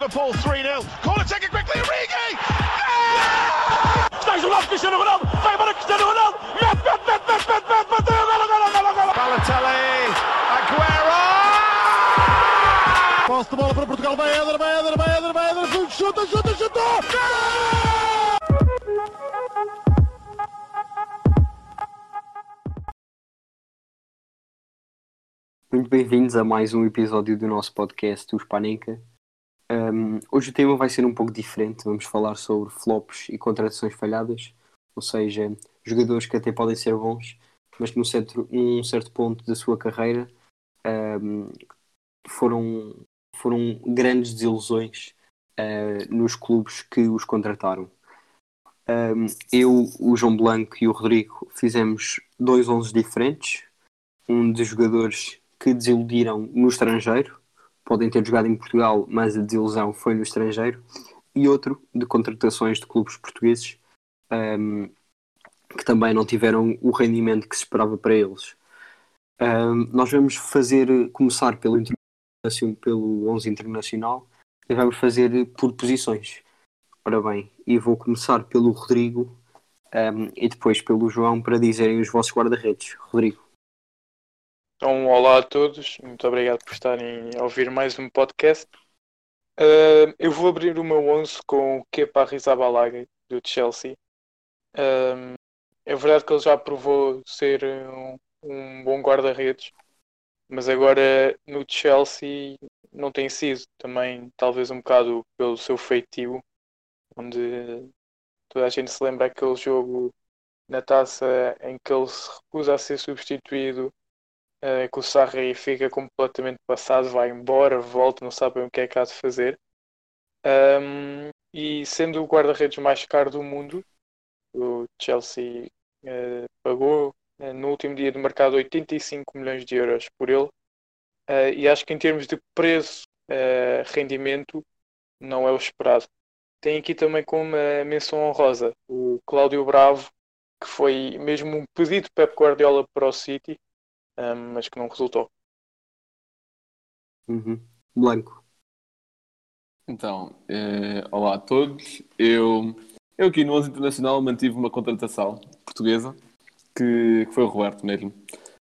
Liverpool 3-0. Corner taken quickly, Origi! Está isolado Cristiano Ronaldo, vai bem-vindos a mais um episódio do nosso podcast, o Spanenka. Um, hoje o tema vai ser um pouco diferente. Vamos falar sobre flops e contratações falhadas, ou seja, jogadores que até podem ser bons, mas que num certo, num certo ponto da sua carreira um, foram, foram grandes desilusões uh, nos clubes que os contrataram. Um, eu, o João Blanco e o Rodrigo fizemos dois 11 diferentes. Um de jogadores que desiludiram no estrangeiro, podem ter jogado em Portugal, mas a desilusão foi no estrangeiro, e outro de contratações de clubes portugueses um, que também não tiveram o rendimento que se esperava para eles. Um, nós vamos fazer, começar pelo, pelo 11 internacional e vamos fazer por posições. Ora bem, e vou começar pelo Rodrigo um, e depois pelo João para dizerem os vossos guarda-redes. Rodrigo. Então, olá a todos, muito obrigado por estarem a ouvir mais um podcast. Uh, eu vou abrir o meu 11 com o Kepa Arrizabalaga, do Chelsea. Uh, é verdade que ele já provou ser um, um bom guarda-redes, mas agora no Chelsea não tem sido. Também, talvez um bocado pelo seu feitio, onde toda a gente se lembra aquele jogo na taça em que ele se recusa a ser substituído uh, que o Sarri fica completamente passado, vai embora, volta, não sabe o que é que há de fazer. Um, e sendo o guarda-redes mais caro do mundo, o Chelsea uh, pagou uh, no último dia de mercado 85 milhões de euros por ele. e acho que em termos de preço, rendimento, não é o esperado. Tem aqui também como menção honrosa o Cláudio Bravo, que foi mesmo um pedido de Pep Guardiola para o City, um, mas que não resultou. Uhum. Blanco. Então, eh, olá a todos. Eu, eu aqui no 11 Internacional mantive uma contratação portuguesa que, que foi o Roberto mesmo.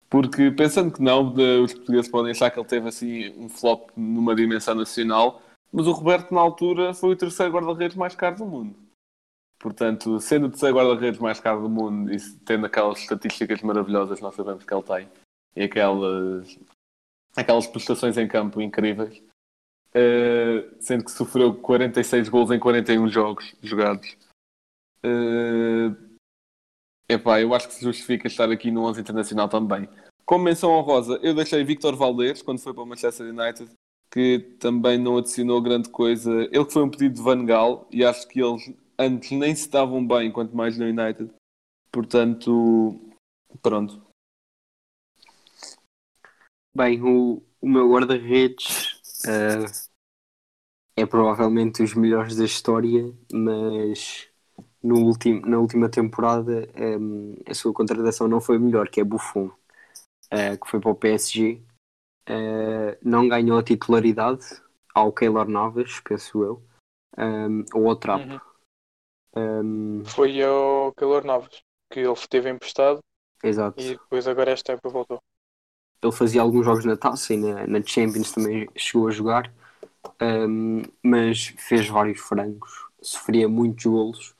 Porque pensando que não, de, os portugueses podem achar que ele teve assim um flop numa dimensão nacional, mas o Roberto na altura foi o terceiro guarda-redes mais caro do mundo. Portanto, sendo o terceiro guarda-redes mais caro do mundo e tendo aquelas estatísticas maravilhosas que nós sabemos que ele tem, e aquelas, aquelas prestações em campo incríveis, uh, sendo que sofreu 46 gols em 41 jogos jogados. Uh, epá, eu acho que se justifica estar aqui no 11 internacional também. Como menção honrosa, eu deixei Victor Valdez quando foi para o Manchester United, que também não adicionou grande coisa. Ele foi um pedido de Van Gaal e acho que eles antes nem se estavam bem, quanto mais no United. Portanto, pronto, Bem, o, o meu guarda-redes uh, é provavelmente os melhores da história, mas no ultim, na última temporada um, a sua contratação não foi melhor, que é Buffon, uh, que foi para o PSG. Uh, não ganhou a titularidade ao Keylor Navas, penso eu, um, ou ao Trapo. Uhum. Um... Foi ao Keylor Navas, que ele teve emprestado Exato. e depois agora esta época voltou. Ele fazia alguns jogos na taça e na, na Champions também chegou a jogar, um, mas fez vários frangos, sofria muitos golos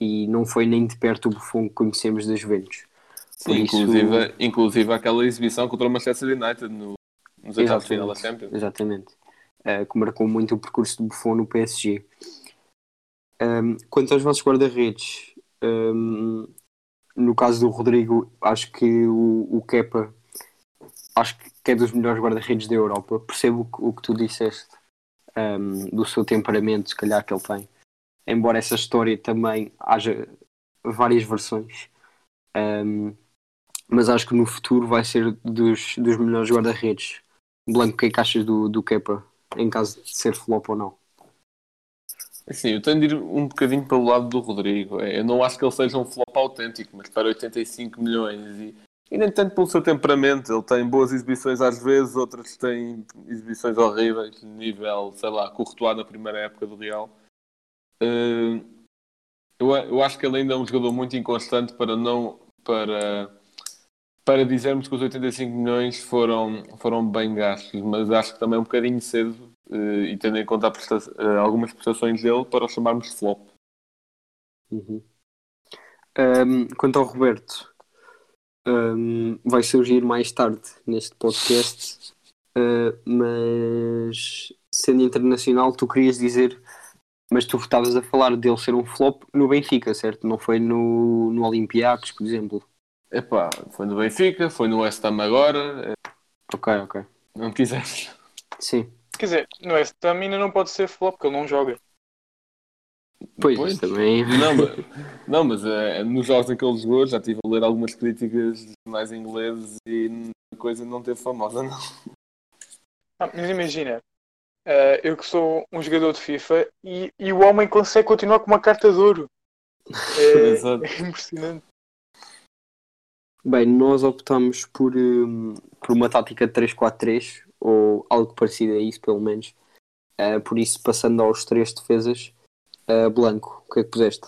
e não foi nem de perto o Buffon que conhecemos das Juventus. Sim, isso... inclusive, inclusive aquela exibição contra o Manchester United no, nos oitavos de final da Champions. Exatamente. Uh, que marcou muito o percurso do Buffon no PSG. Um, quanto aos vossos guarda-redes, um, no caso do Rodrigo, acho que o, o Kepa acho que é dos melhores guarda-redes da Europa. Percebo o que tu disseste um, do seu temperamento, se calhar, que ele tem. Embora essa história também haja várias versões. Um, mas acho que no futuro vai ser dos, dos melhores guarda-redes. Blanco, o que é achas do, do Kepa, em caso de ser flop ou não? Sim, eu tenho de ir um bocadinho pelo lado do Rodrigo. É, eu não acho que ele seja um flop autêntico, mas para 85 milhões e E nem tanto pelo seu temperamento, ele tem boas exibições às vezes, outras têm exibições horríveis, nível, sei lá, Courtois na primeira época do Real. Uh, eu, eu acho que ele ainda é um jogador muito inconstante para não para, para dizermos que os 85 milhões foram, foram bem gastos, mas acho que também é um bocadinho cedo uh, e tendo em conta uh, algumas prestações dele para o chamarmos de flop. Uhum. Um, quanto ao Roberto, um, vai surgir mais tarde neste podcast, uh, mas sendo internacional, tu querias dizer, mas tu estavas a falar dele ser um flop no Benfica, certo? Não foi no, no Olympiacos, por exemplo. Epá, foi no Benfica, foi no West Ham agora. Ok, ok. Não quiseres. Sim. Quer dizer, no West Ham ainda não pode ser flop porque ele não joga. Pois, Pois. também. Não, mas, não, mas eh, nos jogos em que ele jogou já estive a ler algumas críticas mais ingleses e a coisa não teve famosa, não. Ah, mas imagina, eh, eu que sou um jogador de FIFA e, e o homem consegue continuar com uma carta de ouro. É, Exato. é impressionante. Bem, nós optamos por, hum, por uma tática de 3-4-3, ou algo parecido a isso, pelo menos. Uh, por isso, passando aos três defesas, uh, Blanco, o que é que puseste?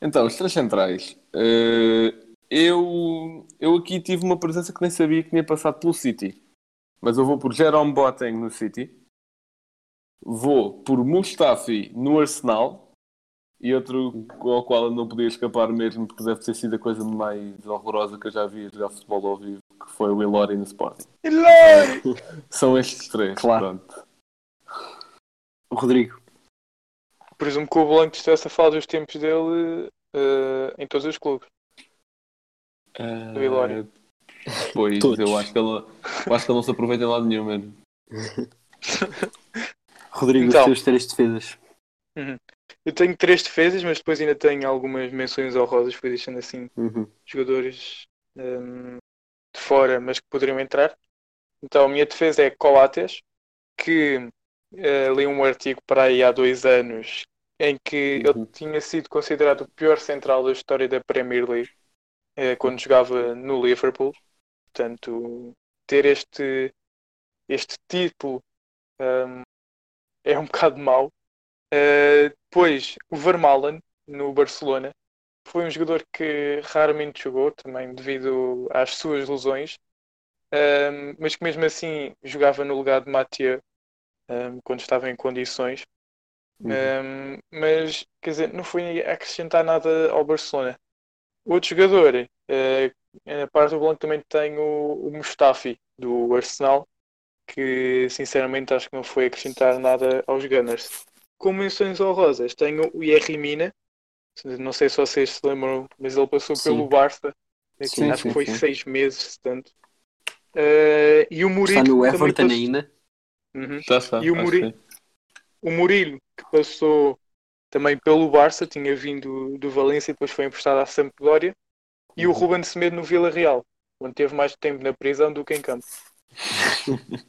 Então, os três centrais. Eh, eu, eu aqui tive uma presença que nem sabia que tinha passado pelo City. Mas eu vou por Jerome Boateng no City. Vou por Mustafi no Arsenal. E outro ao qual eu não podia escapar mesmo, porque deve ter sido a coisa mais horrorosa que eu já vi a jogar futebol ao vivo, que foi o Ilori no Sporting. Hilari! São estes três, Claro. pronto. Rodrigo. Presumo que o Blanco estivesse a falar dos tempos dele eh, em todos os clubes. Ah, Do. Pois, Todos. eu acho, que ele, eu acho que ele não se aproveita em lado nenhum mesmo. Rodrigo, Então. os teus três defesas. Eu tenho três defesas, mas depois ainda tenho algumas menções honrosas, fui deixando assim Uhum. jogadores hum, de fora, mas que poderiam entrar. Então a minha defesa é Coates, que eh, li um artigo para aí há dois anos em que Uhum. ele tinha sido considerado o pior central da história da Premier League eh, quando jogava no Liverpool. Portanto, ter este, este título hum, é um bocado mau. Uh, depois, o Vermaelen, no Barcelona, foi um jogador que raramente jogou, também devido às suas lesões, um, mas que mesmo assim jogava no lugar de Mathieu um, quando estava em condições. Um, mas, quer dizer, não foi acrescentar nada ao Barcelona. Outro jogador, uh, na parte do Blanco também tem o, o Mustafi, do Arsenal, que sinceramente acho que não foi acrescentar nada aos Gunners. Com menções honrosas, tenho o Yerry Mina, não sei se vocês se lembram, mas ele passou Sim. pelo Barça, aqui, Sim, acho sim, que foi sim. seis meses, portanto. Uh, e o Murilo Está no Everton passou- ainda. Uhum. Já está. E o acho Muri- que sim. O Murilo, que passou também pelo Barça, tinha vindo do Valência e depois foi emprestado à Sampdoria. E o Ruben Semedo no Vila Real, onde teve mais tempo na prisão do que em campo.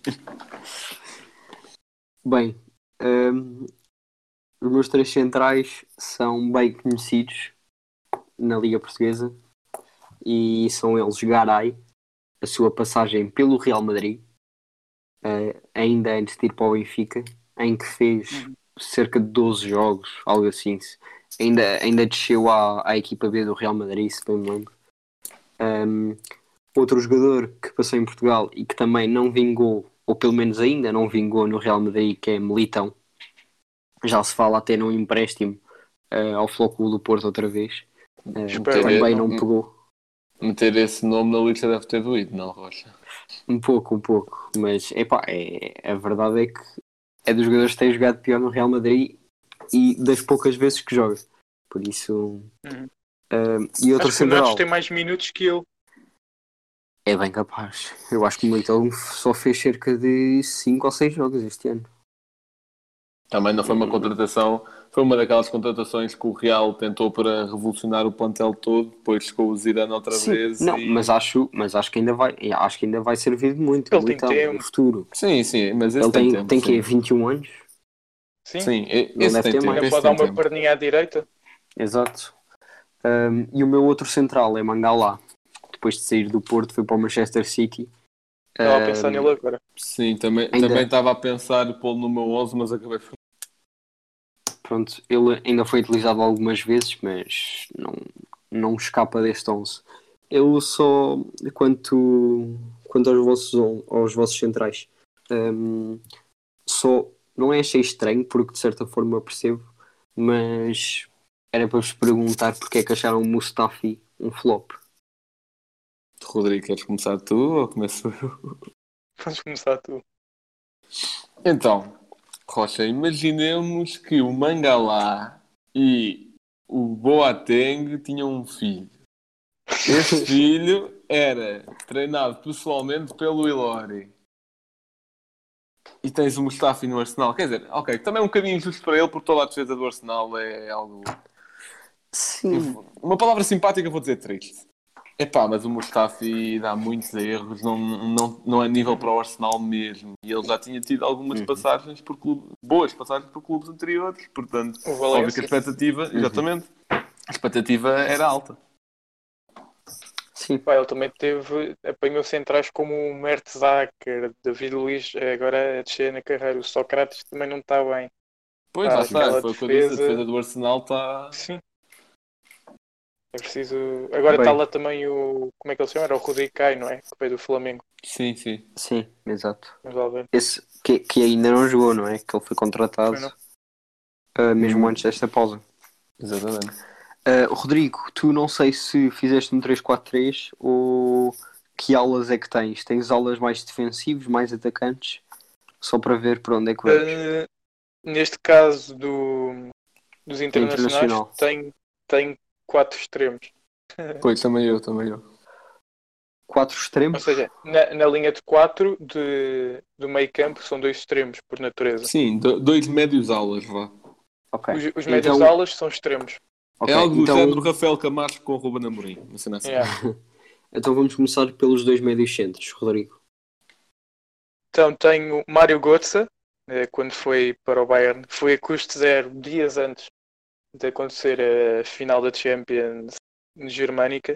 Bem, hum, os meus três centrais são bem conhecidos na Liga Portuguesa e são eles Garay, a sua passagem pelo Real Madrid, eh, ainda antes de ir para o Benfica, em que fez cerca de 12 jogos, algo assim. Ainda, ainda desceu à, à equipa B do Real Madrid, se bem me lembro. Hum, outro jogador que passou em Portugal e que também não vingou, ou pelo menos ainda não vingou no Real Madrid, que é Militão. Já se fala até num empréstimo eh, ao Flóculo do Porto outra vez. Espero também não não. pegou. Meter esse nome na lista deve ter doído, não, Rocha? Um pouco, um pouco. Mas epá, é, a verdade é que é dos jogadores que têm jogado pior no Real Madrid e das poucas vezes que joga. Por isso. Uhum. eh, e outro Acho que o Natos central tem mais minutos que ele. é bem capaz. Eu acho que o Militão só fez cerca de 5 ou 6 jogos este ano. Também não foi uma contratação, foi uma daquelas contratações que o Real tentou para revolucionar o plantel todo, depois com o Zidane outra Sim, vez. não, e- mas acho, mas acho que ainda vai, acho que ainda vai servir de muito. Ele tem no futuro. Sim, sim, mas esse Ele tem, tempo, tem sim. quê? 21 anos? Sim, Sim, esse deve tem ter tempo. mais. ainda esse pode dar uma tempo. perninha à direita. Exato. Um, e o meu outro central é Mangalá. depois de sair do Porto, foi para o Manchester City. Estava a pensar nele agora. Sim, também Ainda- também estava a pensar pô-lo no meu 11, mas acabei por. Pronto, ele ainda foi utilizado algumas vezes, mas não, não escapa deste 11. Eu só, quanto, quanto aos, vossos, aos vossos centrais, hum, só não é achei estranho, porque de certa forma percebo, mas era para vos perguntar porque é que acharam o Mustafi um flop. Rodrigo, queres começar tu ou começo eu? Vamos começar tu. Então, Rocha, imaginemos que o Mangalá e o Boateng tinham um filho. Esse filho era treinado pessoalmente pelo Ilori. E tens o Mustafi no Arsenal. Quer dizer, ok, também é um bocadinho injusto para ele, porque toda a defesa do Arsenal é algo. Sim, Uma palavra simpática, vou dizer triste. Epá, mas o Mustafi dá muitos erros, não, não, não é nível para o Arsenal mesmo. E ele já tinha tido algumas Uhum. passagens por clube, boas passagens por clubes anteriores, portanto, óbvio que a expectativa, exatamente, a expectativa era alta. sim. Pá, ele também teve, apanhou centrais como o Mertzacker, David Luiz, agora a descer na carreira. O Sócrates também não está bem. Pois, Ah, lá está, foi o que eu disse, a defesa- defesa do Arsenal está... Sim. É preciso. Agora está lá também o. Como é que ele se chama? Era o Rodrigo Caio, não é? Que veio do Flamengo. Sim, sim. Sim, exato. Vamos lá ver. Esse que, que ainda não jogou, não é? Que ele foi contratado Foi, ah, mesmo antes desta pausa. Exatamente. Ah, Rodrigo, tu não sei se fizeste um 3-4-3 ou que aulas é que tens? Tens aulas mais defensivos, mais atacantes? Só para ver para onde é que vamos. Uh, neste caso do, dos internacionais, Internacional. tem, tem quatro extremos. Pois, também eu, também eu. Quatro Ou extremos? seja, na, na linha de quatro de, do meio campo são dois extremos, por natureza. Sim, do- dois médios aulas, vá. Ok. Os, os médios Então- alas são extremos. ok, É algo do então, género Rafael Camacho com o Ruben Amorim. Uma cena assim. Yeah. então vamos começar pelos dois médios centros, Rodrigo. Então tenho Mário Götze, eh, quando foi para o Bayern, foi a custo zero dias antes de acontecer a final da Champions germânica,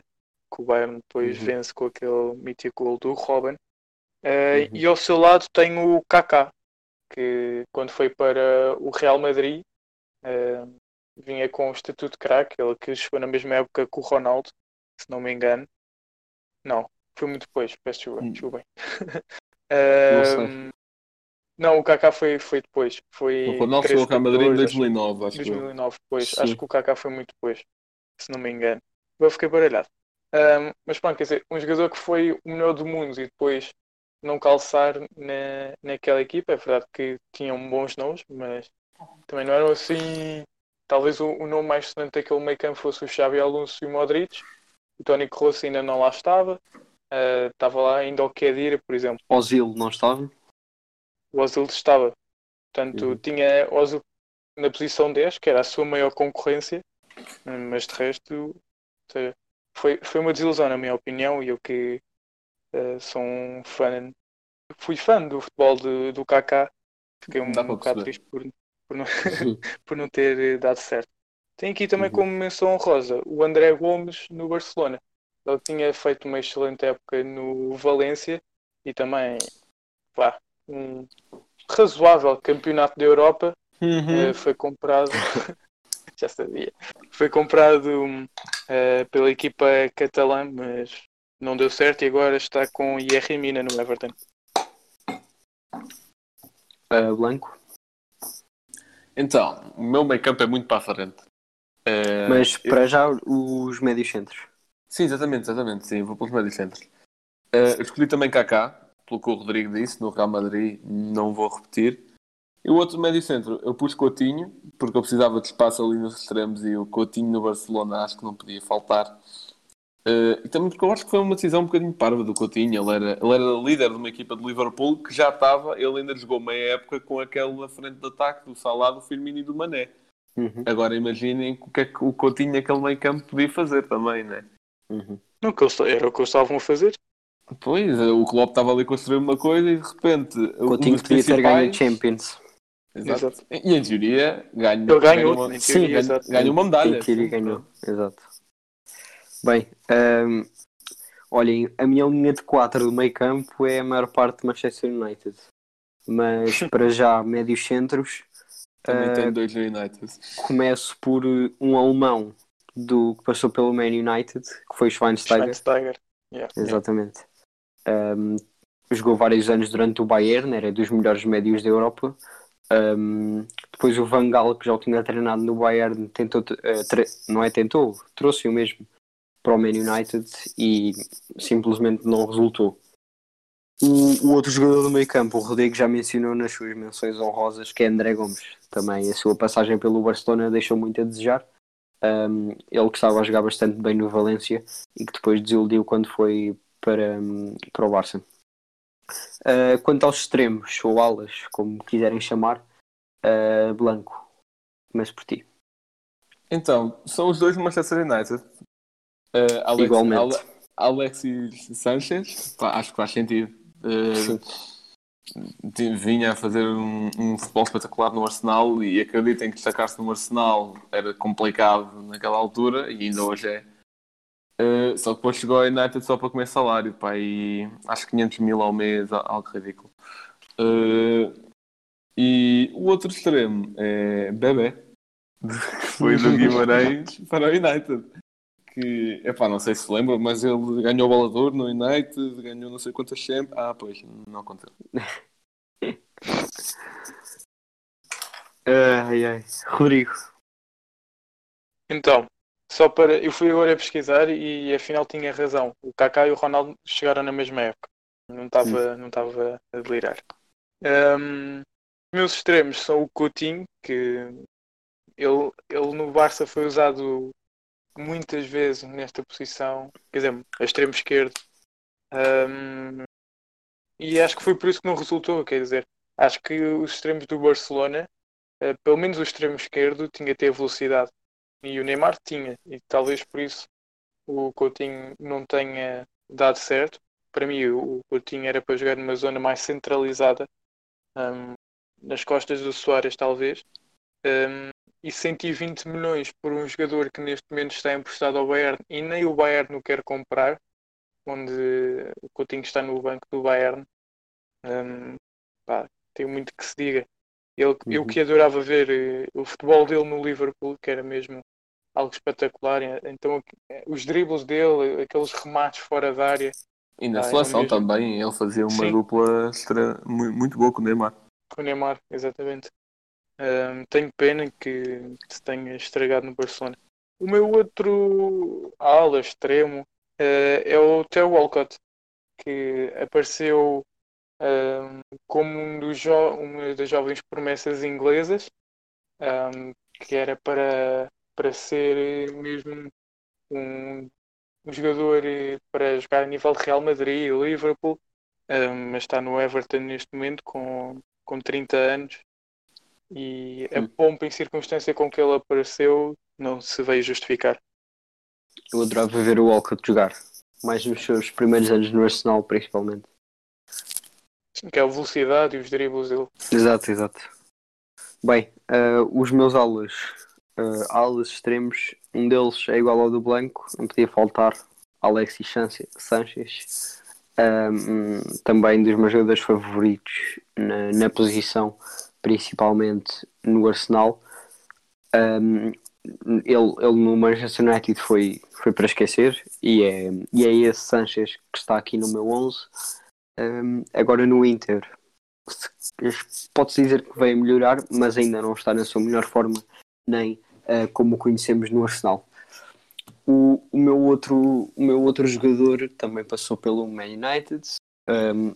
que o Bayern depois Uhum. vence com aquele mítico gol do Robin. Eh, Uhum. E ao seu lado tenho o Kaká, que quando foi para o Real Madrid eh, vinha com o estatuto de craque, ele que chegou na mesma época que o Ronaldo, se não me engano. Não, foi muito depois, peço desculpa. Hum. desculpem. Ahm, não, o Kaká foi, foi depois. Foi O Ronaldo chegou ao Real Madrid em 13, 2009, acho que eu. 2009, depois. Sim. Acho que o Kaká foi muito depois, se não me engano. Eu fiquei baralhado. Ahm, mas pronto, quer dizer, um jogador que foi o melhor do mundo e depois não calçar na, naquela equipa. É verdade que tinham bons nomes, mas também não eram assim. Talvez o, o nome mais sonante daquele meio campo fosse o Xavi Alonso e o Modric. O Tony Kroos ainda não lá estava. Ah, estava lá ainda o Kedira, por exemplo. Ozil não estava? O Ozil estava. Portanto, Uhum. tinha o Ozil na posição 10, que era a sua maior concorrência, mas de resto, seja, foi, foi uma desilusão, na minha opinião, e eu que eh, sou um fã, fui fã do futebol de- do Kaká, fiquei um para bocado triste por, por, não, por não ter eh, dado certo. Tem aqui também Uhum. como menção honrosa o André Gomes no Barcelona. Ele tinha feito uma excelente época no Valência e também pá, um razoável campeonato da Europa. Uhum. Eh, foi comprado, já sabia, foi comprado eh, pela equipa catalã, mas não deu certo e agora está com IR Mina no Everton. Ah, Blanco? Então, o meu meio campo é muito para a frente. Eh, Mas eu- para já os médios centros. Sim, exatamente, exatamente. Sim, vou pelos médios centros. Eu escolhi também Kaká, pelo que o Rodrigo disse, no Real Madrid, não vou repetir. E o outro médio centro, eu pus Coutinho, porque eu precisava de espaço ali nos extremos e o Coutinho no Barcelona acho que não podia faltar. Eh, e também porque eu acho que foi uma decisão um bocadinho parva do Coutinho. Ele era, ele era líder de uma equipa de Liverpool que já estava, ele ainda jogou meia época com aquela frente de ataque do Salah, do Firmino e do Mané. Uhum, Agora imaginem o que é que o Coutinho naquele meio campo podia fazer também, né? uhum. Não, que eles- era o que eles estavam a fazer. Pois, o Klopp estava ali a construir uma coisa e de repente um Coutinho dos podia ter ganho Champions. Exato. Exato. E em teoria ganha, Ele ganhou, ganha uma, sim, exato. ganha uma medalha. Em teoria ganhou, exato. Bem, ahm, Olhem, a minha linha de 4 do meio campo é a maior parte de Manchester United. Mas para já, médios centros, Também eh, tem dois no United. começo por eh, um alemão do que passou pelo Man United, que foi Schweinsteiger. Schweinsteiger. Yeah. Exatamente. Um, jogou vários anos durante o Bayern, era dos melhores médios da Europa. Um, depois o Van Gaal, que já o tinha treinado no Bayern, tentou, tre- não é tentou, trouxe o mesmo para o Man United e simplesmente não resultou. O, o outro jogador do meio campo, o Rodrigo já mencionou nas suas menções honrosas, que é André Gomes. Também a sua passagem pelo Barcelona deixou muito a desejar. Um, ele que estava a jogar bastante bem no Valência e que depois desiludiu quando foi para, hum, para o Barça. Uh, quanto aos extremos, ou alas, como quiserem chamar, uh, Blanco, começo por ti. Então, são os dois do Manchester United. Eh, Alex, Igualmente. Ale- Alexis Sanchez, pá, acho que faz sentido. Ti- vinha a fazer um, um futebol espetacular no Arsenal e acreditem que destacar-se no Arsenal era complicado naquela altura e ainda hoje é. Eh, só que depois chegou ao United só para comer salário, pá, e acho que 500 mil ao mês, a- algo ridículo. Eh, e o outro extremo é Bebé, que foi do Guimarães para o United. Que, epá, não sei se lembra, mas ele ganhou o Balador no United, ganhou não sei quantas sempre. Ah, pois, não aconteceu. Ai, ai. Rodrigo, Então, só para. Eu fui agora pesquisar e afinal tinha razão. O Kaká e o Ronaldo chegaram na mesma época. Não estava não estava a delirar. Os meus extremos são o Coutinho, que ele, ele no Barça foi usado muitas vezes nesta posição, quer dizer, a extremo esquerdo. Ahm, e acho que foi por isso que não resultou, quer dizer, acho que os extremos do Barcelona, eh, pelo menos o extremo esquerdo, tinha que ter velocidade. E o Neymar tinha, e talvez por isso o Coutinho não tenha dado certo. Para mim, o Coutinho era para jogar numa zona mais centralizada, hum, nas costas do Soares, talvez. Hum, e 120 milhões por um jogador que neste momento está emprestado ao Bayern e nem o Bayern o quer comprar, onde o Coutinho está no banco do Bayern. Hum, pá, tem muito que se diga. Ele, Eu Uhum. que adorava ver eh, o futebol dele no Liverpool, que era mesmo algo espetacular. Então, eh, os dribles dele, aqueles remates fora da área, E na Ah, é seleção mesmo. também, ele fazia uma Sim. dupla extra, mu- muito boa com o Neymar. com o Neymar, exatamente. Ahm, tenho pena que se tenha estragado no Barcelona. O meu outro ala extremo eh, é o Theo Walcott, que apareceu ahm, como um dos uma das jovens promessas inglesas, ahm, que era para, para ser mesmo um, um jogador eh, para jogar a nível de Real Madrid e Liverpool, mas está no Everton neste momento com, com 30 anos e a Hum. pompa em circunstância com que ele apareceu não se veio justificar. eu adorava ver o Walcott jogar. Mais nos seus primeiros anos no Arsenal, principalmente. Que é a velocidade e os dribles dele. Exato, exato. Bem, ah, os meus alas, ah, alas extremos, um deles é igual ao do Blanco, não podia faltar Alexis Sanche- Sanchez, Ah, hum, também dos meus jogadores favoritos na, na posição, principalmente no Arsenal. Um, ele, ele no Manchester United foi, foi para esquecer e é, e é esse Sanchez que está aqui no meu 11. Um, agora no Inter, se- pode-se dizer que veio melhorar, mas ainda não está na sua melhor forma, nem uh, como o conhecemos no Arsenal. O, o, meu outro, o meu outro jogador também passou pelo Man United, um,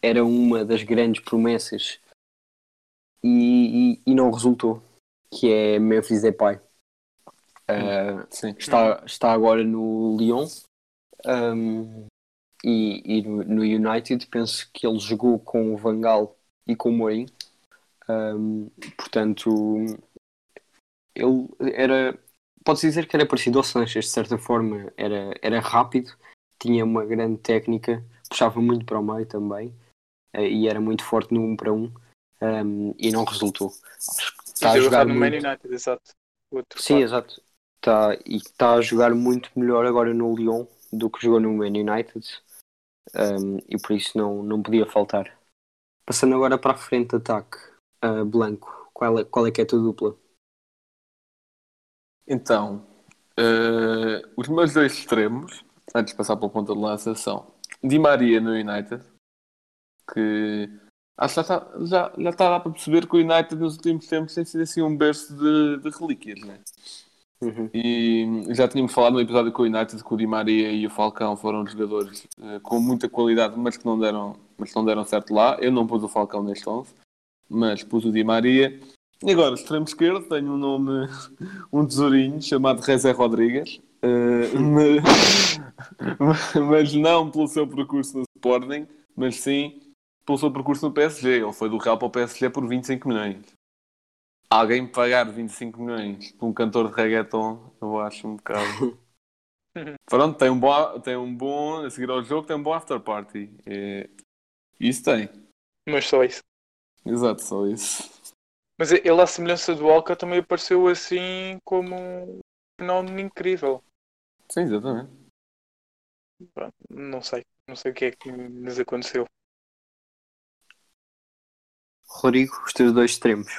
era uma das grandes promessas e, e, e não resultou, que é Memphis Depay. Uh, Sim. está, está agora no Lyon um, e, e no, no United penso que ele jogou com o Van Gaal e com o Mourinho. Um, portanto ele era pode-se dizer que era parecido ao Sanches de certa forma era, era rápido tinha uma grande técnica puxava muito para o meio também eh, e era muito forte no 1 para 1 um, e não resultou. Está a jogar no Man muito- United, exato. Outro Sim, exato. Tá, e está a jogar muito melhor agora no Lyon do que jogou no Man United um, e por isso não, não podia faltar. Passando agora para a frente de ataque, uh, Blanco, qual é, qual é que é a tua dupla? Então, eh, os meus dois extremos, antes de passar para o ponto de lança, são Di Maria no United, que acho que já está, já, já está dar para perceber que o United nos últimos tempos tem sido assim um berço de, de relíquias, né? Uhum. E já tínhamos falado no episódio com o United que o Di Maria e o Falcão foram jogadores eh, com muita qualidade, mas que não deram, mas que não deram certo lá. Eu não pus o Falcão neste 11, mas pus o Di Maria. E agora, extremo esquerdo, tenho um nome, um tesourinho chamado Rezé Rodrigues, eh, mas, mas não pelo seu percurso no Sporting, mas sim pelo seu percurso no PSG. Ele foi do Real para o PSG por 25 milhões. Alguém pagar 25 milhões por um cantor de reggaeton, eu acho um bocado. Pronto, tem um bom, tem um bom, a seguir ao jogo, tem um bom after party. É, isso tem. Mas só isso. Exato, só isso. Mas ele, à semelhança do Alca, também apareceu assim como um fenómeno incrível. Sim, exatamente. Não sei. Não sei o que é que nos aconteceu. Rodrigo, os teus dois extremos.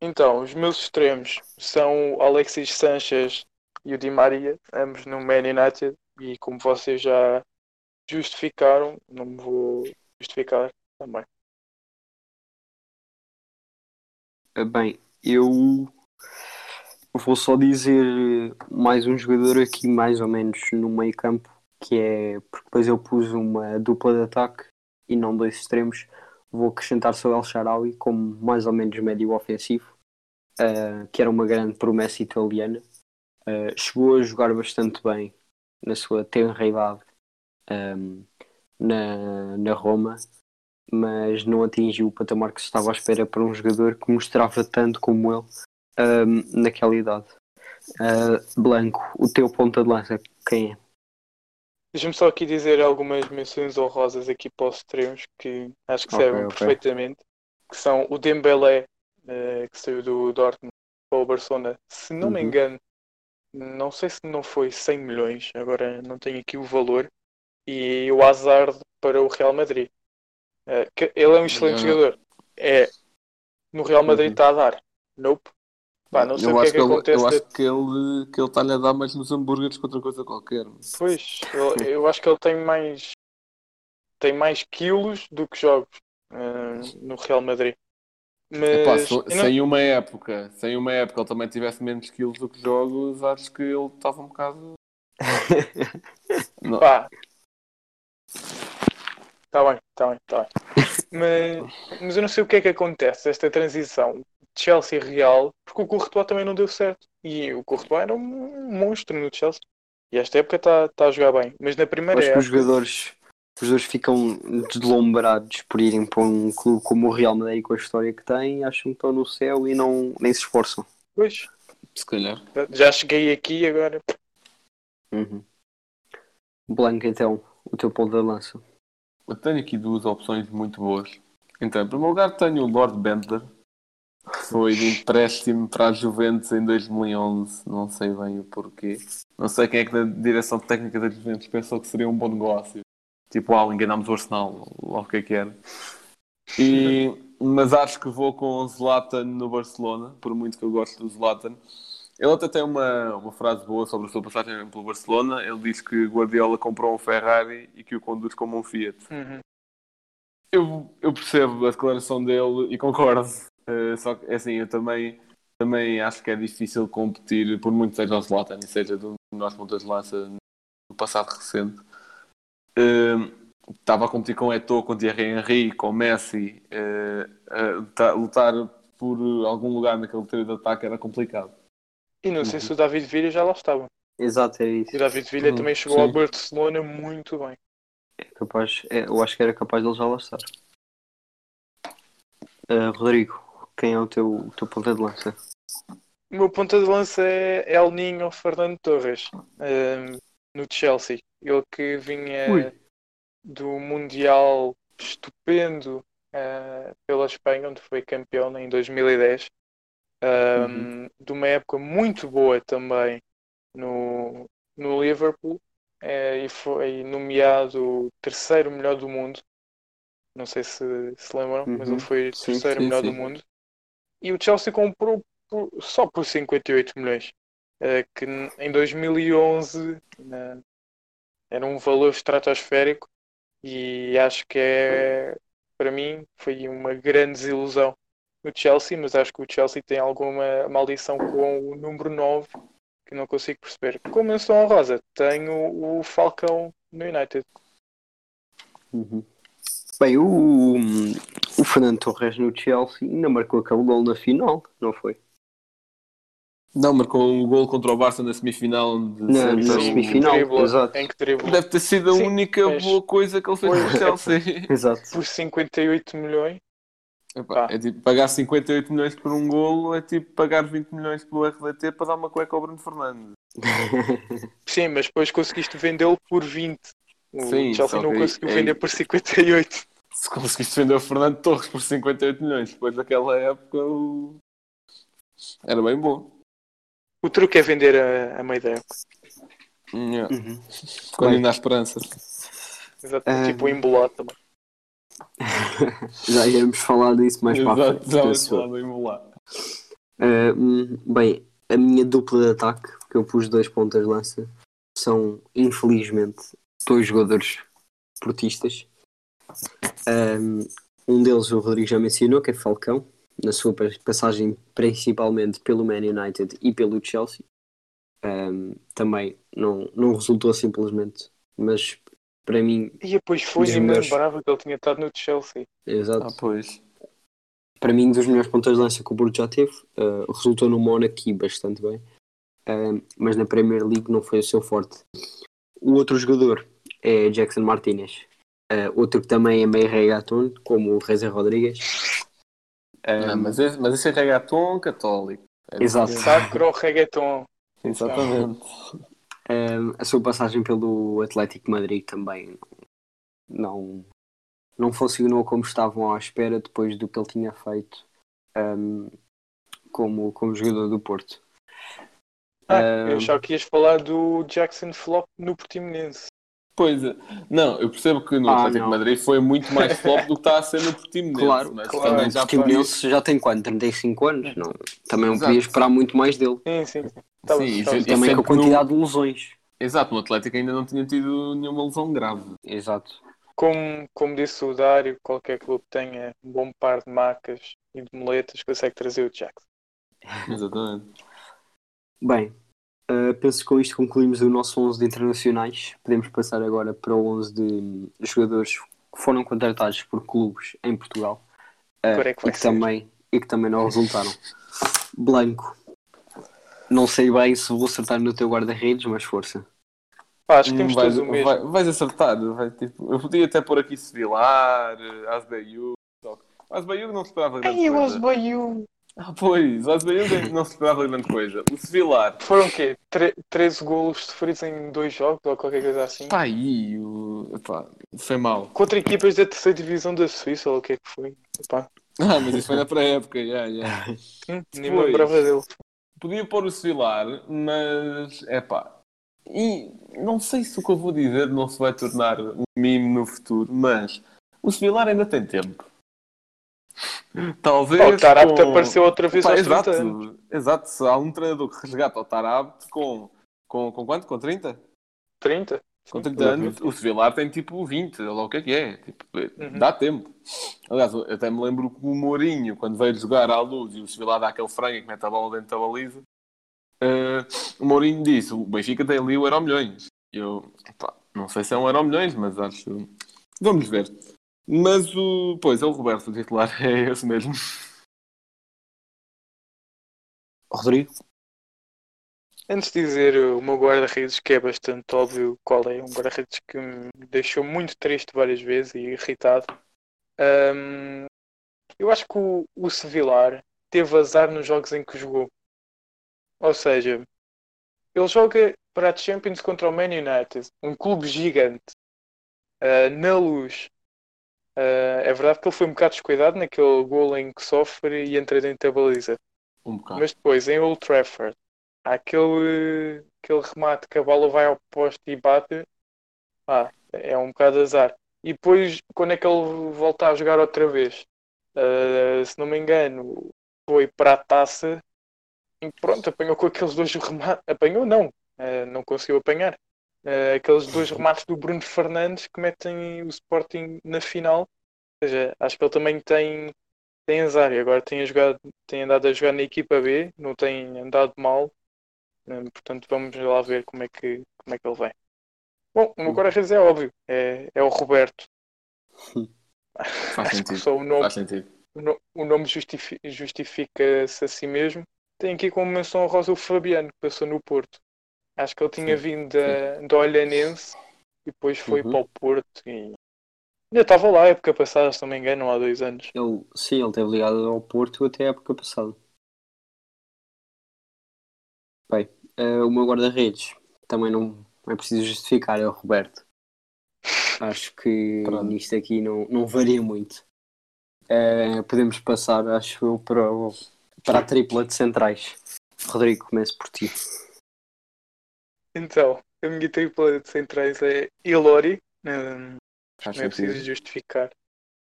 Então, os meus extremos são o Alexis Sanchez e o Di Maria, ambos no Man United, e como vocês já justificaram, não me vou justificar também. Ah, Bem, eu vou só dizer mais um jogador aqui, mais ou menos no meio campo, que é porque depois eu pus uma dupla de ataque e não dois extremos. Vou acrescentar só El Sharawi como mais ou menos médio ofensivo, ah, que era uma grande promessa italiana. Ah, chegou a jogar bastante bem na sua tenra idade ahm, na, na Roma, mas não atingiu o patamar que se estava à espera para um jogador que mostrava tanto como ele ahm, naquela idade. Ah, Blanco, o teu ponta de lança, quem é? Deixa-me só aqui dizer algumas menções honrosas aqui para os extremos que acho que servem ok. perfeitamente. Que são o Dembélé, eh, que saiu do Dortmund para o Barcelona, se não me Uhum. engano, não sei se não foi 100 milhões, agora não tenho aqui o valor, e o Hazard para o Real Madrid. Que ele é um excelente Yeah. jogador. É, no Real Madrid Uhum. está a dar. Nope. Pá, não sei eu o que é acho que que, ele, acontece. eu acho que ele que ele está-lhe a dar mais nos hambúrgueres que outra coisa qualquer. Pois, eu, eu acho que ele tem mais tem mais quilos do que jogos eh, no Real Madrid. Epá, Mas se, eu não- sem uma época, sem uma época ele também tivesse menos quilos do que jogos, acho que ele estava um bocado. Não. pá. Tá bem, tá bem, tá bem. Mas, mas eu não sei o que é que acontece, esta transição Chelsea Real, porque o Courtois também não deu certo. E o Courtois era um monstro no Chelsea. E esta época está tá a jogar bem. Mas na primeira Acho que os jogadores, os jogadores ficam deslumbrados por irem para um clube como o Real Madrid com a história que tem, acham que estão no céu e não, nem se esforçam. Pois, Se calhar. já cheguei aqui agora. Uhum. Blanco, então, o teu ponto de lança. Eu tenho aqui duas opções muito boas. Então, em primeiro lugar, tenho o Lord Bendler, que foi de empréstimo para a Juventus em 2011. Não sei bem o porquê. Não sei quem é que da direção técnica da Juventus pensou que seria um bom negócio. Tipo, ah, enganámos o Arsenal, ou o que é que era. E, mas acho que vou com o Zlatan no Barcelona, por muito que eu goste do Zlatan. Ele até tem uma, uma frase boa sobre a sua passagem pelo Barcelona. Ele diz que Guardiola comprou um Ferrari e que o conduz como um Fiat. Uhum. Eu, eu percebo a declaração dele e concordo. Eh, só que, é assim, eu também, também acho que é difícil competir, por muito seja o Zlatan e seja do nosso pontas de lança no passado recente. Eh, estava a competir com Eto'o, com Thierry Henry, com Messi. tá- lutar por algum lugar naquele trio de ataque era complicado. E não sei se o David Villa já lá estava. Exato, é isso. E o David Villa Uhum, também chegou sim. ao Barcelona muito bem. É capaz, é, eu acho que era capaz dele já lá estar. Ah, Rodrigo, quem é o teu, o teu ponto de lança? O meu ponta de lança é El Ninho Fernando Torres, ehm, no Chelsea. Ele que vinha Ui. do Mundial estupendo eh, pela Espanha, onde foi campeão em 2010. Ehm, De uma época muito boa também no, no Liverpool eh, e foi nomeado terceiro melhor do mundo. Não sei se se lembram, mas Uhum. ele foi o Sim, terceiro sim, melhor sim. do mundo. E o Chelsea comprou por- só por 58 milhões, eh, que em 2011 na- era um valor estratosférico e acho que é, para mim, foi uma grande desilusão no Chelsea, mas acho que o Chelsea tem alguma maldição com o número 9 que não consigo perceber. Como eu sou honrosa, tenho o Falcão no United. Uhum. Bem, o, o Fernando Torres no Chelsea ainda marcou aquele gol na final, não foi? Não, marcou um gol contra o Barça na semifinal. Na- sempre- na semifinal, exato. Deve ter sido a Sim, única fez. boa coisa que ele fez no Chelsea. Exato. por 58 milhões. Epá, Pá. é tipo, pagar 58 milhões por um golo é tipo pagar 20 milhões pelo RDT para dar uma cueca ao Bruno Fernandes. Sim, mas depois conseguiste vendê-lo por 20. O Sim, Chelsea não conseguiu é- vender por 58. Se conseguiste vender o Fernando Torres por 58 milhões depois daquela época, o- era bem bom. O truque é vender a, a meio da época. Yeah. Uhum. Quando ainda há esperança. Exato. Ah. Tipo o embolado também. Já iremos falar disso mais para a frente. já vamos falar do Imolar. Uh, bem, a minha dupla de ataque, que eu pus dois pontas de lança, são infelizmente dois jogadores portistas. Um, deles o Rodrigo já mencionou, que é Falcão, na sua pa- passagem principalmente pelo Man United e pelo Chelsea. Um, também não, não resultou simplesmente, mas para mim, E depois foi, nem me lembrava que ele tinha estado no Chelsea. exato, Ah, pois. para mim, dos melhores pontas de lança que o Porto já teve, uh, resultou no Mónaco e bastante bem, Uh, mas na Premier League não foi o seu forte. O outro jogador é Jackson Martinez, Uh, outro que também é meio reggaeton, como o Reza Rodrigues. Ah, mas, esse, mas esse é reggaeton católico. É Exato. Sacro reggaeton. Exatamente. Um, a sua passagem pelo Atlético de Madrid também não, não funcionou como estavam à espera depois do que ele tinha feito um, como, como jogador do Porto. Ah, Um, eu já que ias falar do Jackson Flop no Portimonense. Pois é. Não, eu percebo que no Ah, Atlético de não. Madrid foi muito mais flop do que está a ser no Portimonense. Claro, mas claro. também O já Portimonense já tem quanto? 35 anos? Não, também não Exato. podia esperar muito mais dele. Sim, sim. sim. E Também com a sempre no- quantidade de lesões. Exato, no Atlético ainda não tinha tido nenhuma lesão grave. Exato. Como, como disse o Dário, qualquer clube que tenha um bom par de macas e de moletas consegue trazer o Jackson. Exatamente. Bem, uh, penso que com isto concluímos o nosso 11 de internacionais. Podemos passar agora para o 11 de jogadores que foram contratados por clubes em Portugal uh, é que e, que também, e que também não resultaram. Blanco. Não sei bem se vou acertar no teu guarda-redes, mas força. Pá, acho que temos vais, todos o mesmo. vai- vais acertar. Vai, tipo, eu podia até pôr aqui Sevilar, Asbayug. Asbayug não se esperava grande Ai, o coisa. Osboiu. Ah, pois, Asbayug não se esperava grande coisa. O Sevilar. Foram o quê? Tre 13 golos sofridos em dois jogos ou qualquer coisa assim? Pá, aí, o... Epá, foi mal. Contra equipas da terceira divisão da Suíça ou o que é que foi? Epá, Ah, mas isso foi na pré-época, já, já. hum, nem me lembrava dele. Podia pôr o Sevilar, mas é pá. E não sei se o que eu vou dizer não se vai tornar um meme no futuro, mas o Sevilar ainda tem tempo. Talvez. O Tarapte com- apareceu outra vez Pá, aos exato, 30 anos. exato. Se há um treinador que resgata o Tarapte com, com, com quanto? Com 30? 30? Com 30 anos, o Sevilar tem tipo 20, olha lá o que é que é. Tipo, Uhum. Dá tempo. Aliás, eu até me lembro que o Mourinho, quando veio jogar à luz e o Sevilar dá aquele frango que mete a bola dentro da baliza, eh, o Mourinho disse: o Benfica tem ali o Euro Milhões. Eu, pá, não sei se é um Euro Milhões, mas acho. Vamos ver. Mas o. Pois, é o Roberto, o titular, é esse mesmo. Rodrigo? Antes de dizer o meu guarda-redes, que é bastante óbvio qual é, um guarda-redes que me deixou muito triste várias vezes e irritado. hum, eu acho que o, o Sevilar teve azar nos jogos em que jogou. Ou seja, ele joga para a Champions contra o Man United, um clube gigante, ah, na luz. Ah, é verdade que ele foi um bocado descuidado naquele gol em que sofre e entra dentro da baliza. Um. Mas depois, em Old Trafford, há aquele, aquele remate que a bola vai ao poste e bate, pá, é um bocado azar. E depois, quando é que ele volta a jogar outra vez? Uh, se não me engano, foi para a taça e pronto, apanhou com aqueles dois remates. Apanhou, não, uh, não conseguiu apanhar. Uh, aqueles dois remates do Bruno Fernandes que metem o Sporting na final. Ou seja, acho que ele também tem, tem azar e agora tem, jogado, tem andado a jogar na equipa B, não tem andado mal. portanto, vamos lá ver como é que, como é que ele vai. Bom, o meu guarda-redes é óbvio, é, é o Roberto. Faz Acho que sentido. só o nome, Faz sentido. o no- o nome justifi- justifica-se a si mesmo. Tem aqui como menção rosa o Fabiano, que passou no Porto. Acho que ele tinha Sim, vindo da, da Olhanense e depois foi Uhum. para o Porto. E... Ainda estava lá a época passada, se não me engano, há dois anos. Ele, sim, ele esteve ligado ao Porto até a época passada. Bem, eh, o meu guarda-redes também não, é preciso justificar, é o Roberto. Acho que Pronto. nisto aqui não, não varia muito. Eh, podemos passar, acho eu, para, para a tripla de centrais. Rodrigo, começo por ti. Então, a minha tripla de centrais é Ilori. Faz não é preciso sentido. justificar.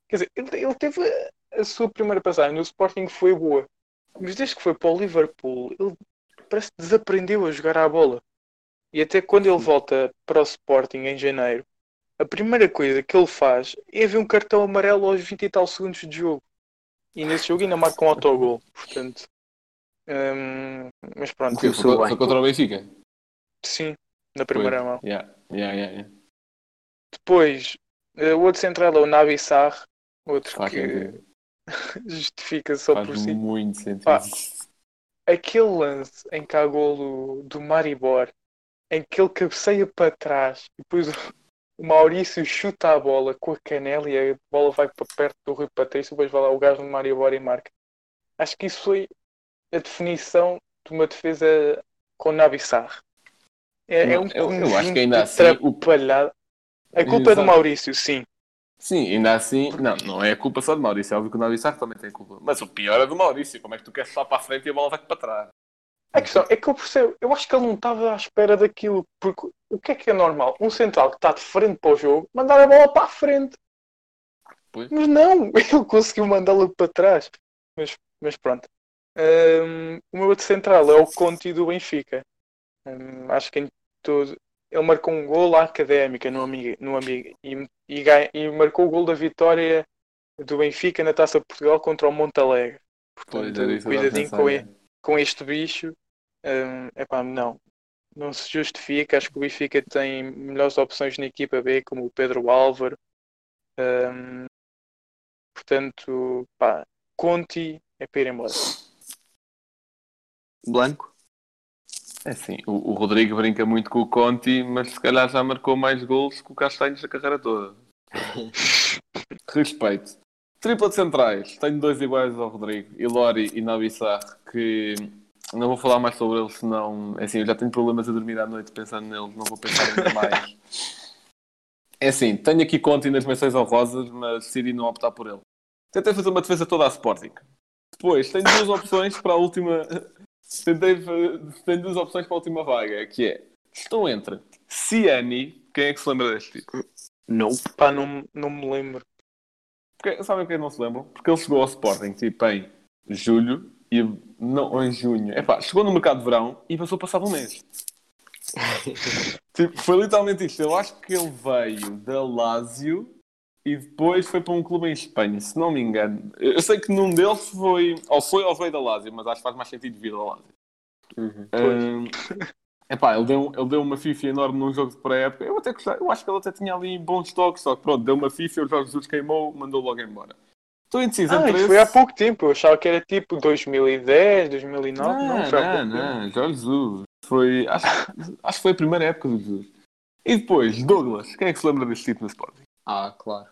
Quer dizer, ele, ele teve a, a sua primeira passagem no Sporting foi boa, mas desde que foi para o Liverpool, ele parece que desaprendeu a jogar à bola. E até quando ele volta para o Sporting em janeiro, a primeira coisa que ele faz é ver um cartão amarelo aos 20 e tal segundos de jogo. E nesse jogo ainda marca um autogol. Portanto, hum, mas pronto, Foi, bem. foi contra o Benfica? Sim, na primeira Foi. mão. Yeah, yeah, yeah. Depois, eh, o outro central é o Nabi Sarr, outro que sentido. justifica só Faz por si. muito sentido. Pá. Aquele lance em que há golo do Maribor, em que ele cabeceia para trás e depois o- Maurício chuta a bola com a canela e a bola vai para perto do Rui Patrício, depois vai lá o gajo do Maribor e marca. Acho que isso foi a definição de uma defesa com Nabi Sarr. É, é um eu- eu acho que ainda assim o- atrapalhado. A culpa é do Exato. Maurício, sim. Sim, ainda assim, não, não é culpa só de Maurício, é óbvio que o Nabi Sarr também tem culpa. Mas o pior é do Maurício, como é que tu queres só para a frente e a bola vai para trás? A questão é que eu percebo, eu acho que ele não estava à espera daquilo, porque o que é que é normal? Um central que está de frente para o jogo, mandar a bola para a frente. Pois. Mas não, ele conseguiu mandá-la para trás. Mas, mas pronto. Hum, o meu outro central é o Conti do Benfica. Hum, acho que em todo. Ele marcou um gol à académica no Amiga, no Amiga e, e, ganha- e marcou o gol da vitória do Benfica na Taça de Portugal contra o Montalegre. Pois, Portanto, a cuidadinho com é. ele com este bicho, hum, epá, não. Não se justifica. Acho que o Benfica tem melhores opções na equipa B, como o Pedro Álvaro. Hum, portanto, pá, Conti é para ir embora. Blanco? É assim, o, o Rodrigo brinca muito com o Conti, mas se calhar já marcou mais gols que o Castanhos a carreira toda. Respeito. Tripla de centrais. Tenho dois iguais ao Rodrigo. Ilori e Nabi Sarr, que não vou falar mais sobre eles, senão... É assim, eu já tenho problemas a dormir à noite pensando neles, não vou pensar ainda mais. É assim, tenho aqui Conti nas menções honrosas, mas decidi não optar por ele. Tentei fazer uma defesa toda a Sporting. Depois, tenho duas opções para a última... Tentei... Tenho duas opções para a última vaga, que é... Estou entre Ciani... Quem é que se lembra deste tipo? Não. Pá, não, não me lembro. Porque, sabem porque não se lembram? Porque ele chegou ao Sporting tipo em julho e não em junho. Epá, chegou no mercado de verão e passou passado um mês. tipo, foi literalmente isto. Eu acho que ele veio da Lazio e depois foi para um clube em Espanha, se não me engano. Eu sei que num deles foi, ou foi ou veio da Lazio, mas acho que faz mais sentido vir da Lazio. Uhum. Hum, epá, ele deu, ele deu uma FIFA enorme num jogo de pré-época. Eu até gostei, eu acho que ele até tinha ali bons toques, só que pronto, deu uma FIFA, o Jorge Jesus queimou, mandou logo embora. Estou indeciso Ah, entre foi há pouco tempo. Eu achava que era tipo 2010, 2009. Não, Não, foi há não, não, Jorge Jesus. Foi, acho, acho que foi a primeira época do Jesus. E depois, Douglas, quem é que se lembra deste tipo no Sporting? Ah, claro.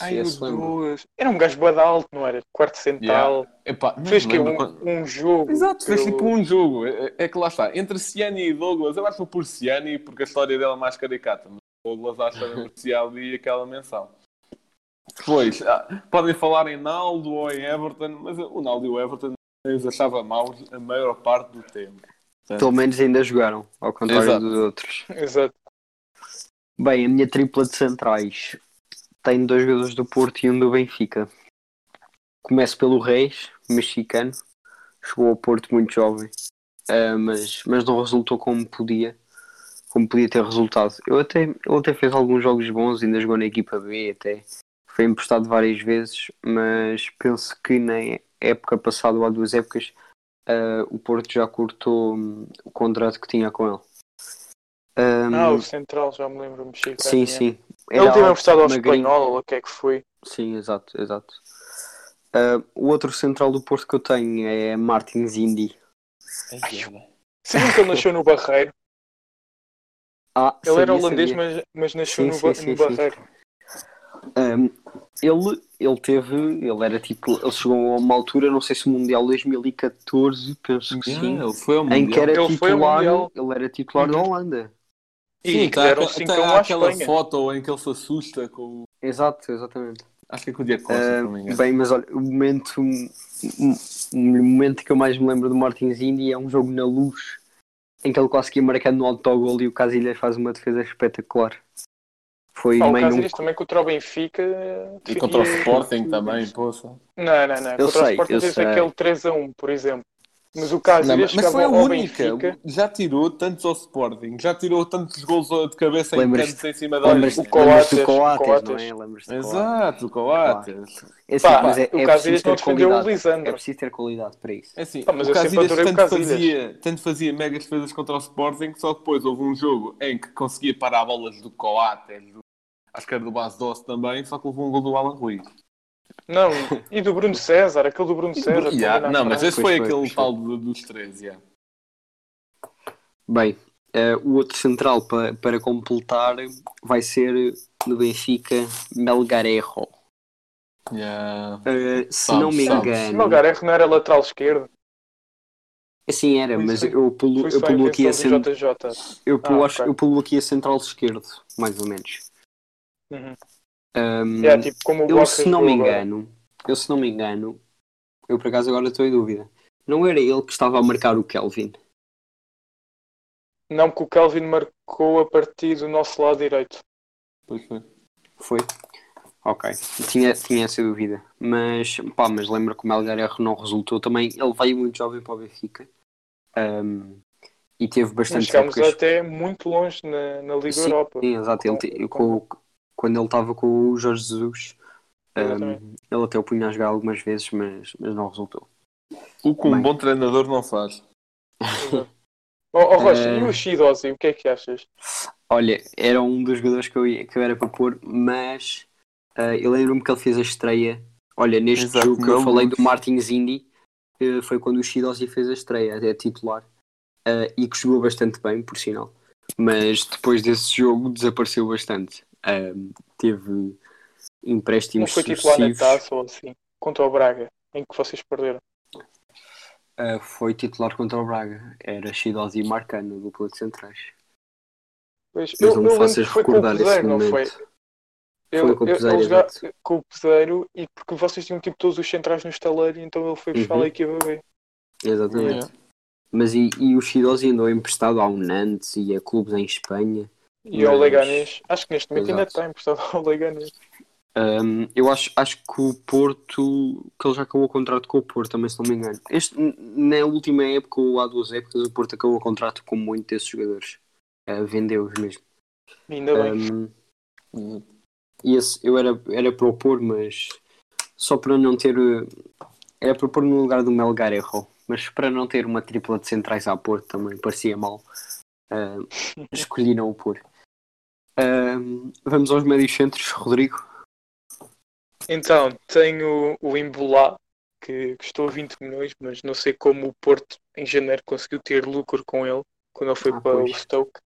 Ai, o. Douglas. Era um gajo de alto, não era? Quarto central. Epá, não Fez que um, quando- um jogo. Exato, fez tipo um jogo. É, é que lá está. Entre Ciani e Douglas, eu acho que vou por Ciani porque a história dele é mais caricata. Mas Douglas acha que merecia ali aquela menção. Depois, ah, podem falar em Naldo ou em Everton, mas o Naldo e o Everton eu os achava maus a maior parte do tempo. Pelo menos ainda jogaram, ao contrário Exato. dos outros. Exato. Bem, a minha tripla de centrais tem dois jogadores do Porto e um do Benfica. Começo pelo Reis, mexicano. Chegou ao Porto muito jovem, ah, mas, mas não resultou como podia, como podia ter resultado. Eu até, ele até fez alguns jogos bons, ainda jogou na equipa B, até foi emprestado várias vezes, mas penso que na época passada, ou há duas épocas, ah, o Porto já cortou hum, o contrato que tinha com ele. Hum, Ah, o Central, já me lembro, mexicano. Sim, sim. Ele teve alto, emprestado ao. Espanhol, ou o que é que foi? Sim, exato, exato. Ah, o outro central do Porto que eu tenho é Martins Indy. Sabiam que ele nasceu no Barreiro? Ah, Ele era sabia, holandês, sabia. mas, mas nasceu Sim, no, sim, sim, no sim. Barreiro. Um, ele, ele teve, ele era tipo, ele chegou a uma altura, não sei se o Mundial 2014, penso que sim, Ele foi ao em que Mundial. era Ele titular, Mundial. ele era titular da Uhum. Holanda. Sim, que tá, deram tá, 5 tá, a 1 à aquela Espanha. foto em que ele se assusta com o... Exato, exatamente. Acho que é com o Diego Costa, engano. bem, mas olha, o momento, o o momento que eu mais me lembro do Martins Indy é um jogo na luz em que ele conseguia marcar no autogol e o Casilhas faz uma defesa espetacular. Foi Ah, o Casilhas também contra o Benfica. E contra o Sporting também, poça. Não, não, não. Eu contra o sei, Sporting eu fez sei. aquele 3 a 1, por exemplo. Mas o Não, Casilhas mas, foi a única. Benfica. Já tirou tantos ao Sporting, já tirou tantos gols de cabeça em cantos em cima da o Coates, do Coates, não é? Coates. Exato, o Coates. É assim, Pá, mas é, o é Casilhas não ter defendeu o qualidade. Lisandro. É preciso ter qualidade para isso. É assim, Ah, mas o Casilhas o tanto Casilhas. fazia, tanto fazia mega defesas contra o Sporting, só que depois houve um jogo em que conseguia parar bolas do Coates, do, acho que era do Bas Doce também, só que houve um gol do Alan Ruiz. Não, e do Bruno César, aquele do Bruno César. Yeah, não, mas esse foi, foi, aquele foi. tal dos três, yeah. Bem, eh, o outro central para, para completar vai ser no Benfica Melgarejo. Yeah. Eh, se não me sabes. engano, Melgarejo não era lateral esquerdo. assim era, Foi mas eu pulo, eu pulo aqui a invenção cent... do JJ. eu pulo, Ah, acho- ok. eu pulo aqui a central esquerdo, mais ou menos. Uhum. Ahm, Yeah, tipo, como eu se não me engano, eu se não me engano, eu por acaso agora estou em dúvida. Não era ele que estava a marcar o Kelvin? Não, que o Kelvin marcou a partir do nosso lado direito. Pois foi. Foi? Ok, tinha, tinha essa dúvida. Mas, pá, mas lembro que o Melgarejo não resultou também. Ele veio muito jovem para o Benfica. Ahm, e teve Mas bastante chegámos épocas. até muito longe na, na Liga Sim, Europa. Sim, exato. Ele, te- com- quando ele estava com o Jorge Jesus, Exatamente. ele até o punha a jogar algumas vezes, mas, mas não resultou. O que um Bem. bom treinador não faz. Oh, oh Rocha, Eh, e o Shidozi, o que é que achas? Olha, era um dos jogadores que eu, ia- que eu era para pôr, mas ah, eu lembro-me que ele fez a estreia. Olha, neste Exato, jogo que eu falei luz. do Martins Indy, eh, foi quando o Shidozi fez a estreia, é titular, ah, e que jogou bastante bem, por sinal. Mas depois desse jogo desapareceu bastante. Ah, teve Não empréstimos foi titular na taça ou assim, contra o Braga, em que vocês perderam. Ah, foi titular contra o Braga. Era Shidozi e Marcano, dupla de centrais. Pois, Mas eu, não me faças recordar esse Peseiro, não foi? momento. Eu, Foi com o eu- Peseiro, exato. com o Peseiro e porque vocês tinham tipo todos os centrais no estaleiro, então ele foi buscar Uhum. a equipa B. Exatamente. Yeah. Mas e, e o Shidozi andou emprestado ao Nantes e a clubes em Espanha. E Mas- Leganés, acho que neste momento ainda Exato. está emprestado ao Leganés. Um, eu acho, acho que o Porto, que ele já acabou o contrato com o Porto, também se não me engano. Este, na última época, ou há duas épocas, o Porto acabou o contrato com muitos desses jogadores. Uh, Vendeu-os mesmo. Ainda bem. Um, e esse eu era, era para o pôr, mas só para não ter. uh, Era para pôr no lugar do Melgarejo, mas para não ter uma tripla de centrais à Porto também parecia mal. Uh, escolhi não o pôr. Um, vamos aos médios centros, Rodrigo. Então, tenho o Imbolá, que custou 20 milhões, mas não sei como o Porto em janeiro conseguiu ter lucro com ele quando ele foi Ah, para pois. o Stoke.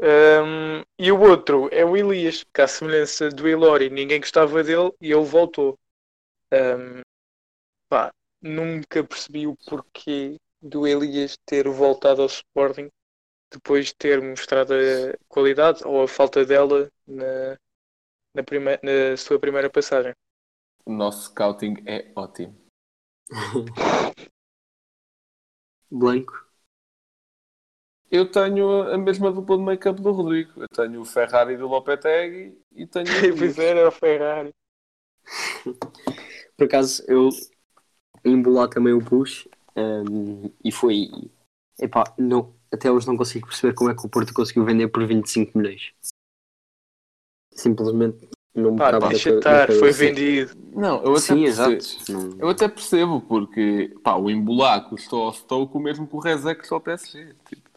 Um, e o outro é o Elias, que à semelhança do Ilori, ninguém gostava dele e ele voltou. Um, pá, nunca percebi o porquê do Elias ter voltado ao Sporting depois de ter mostrado a qualidade ou a falta dela na, na, prime- na sua primeira passagem. O nosso scouting é ótimo. Blanco. Eu tenho a mesma dupla de make-up do Rodrigo. Eu tenho o Ferrari do Lopetegui e tenho o Pois era o Ferrari. Por acaso, eu embolar também o push hum, e foi. Epá, não, até hoje não consigo perceber como é que o Porto conseguiu vender por 25 milhões. Simplesmente não me Pá, cabe deixa estar, foi cabeça. vendido. Não, eu até Sim, percebo. exato. Não- Eu até percebo, porque pá, o Embolá custou ao Stoke o mesmo que o Rezé custou ao PSG. Tipo,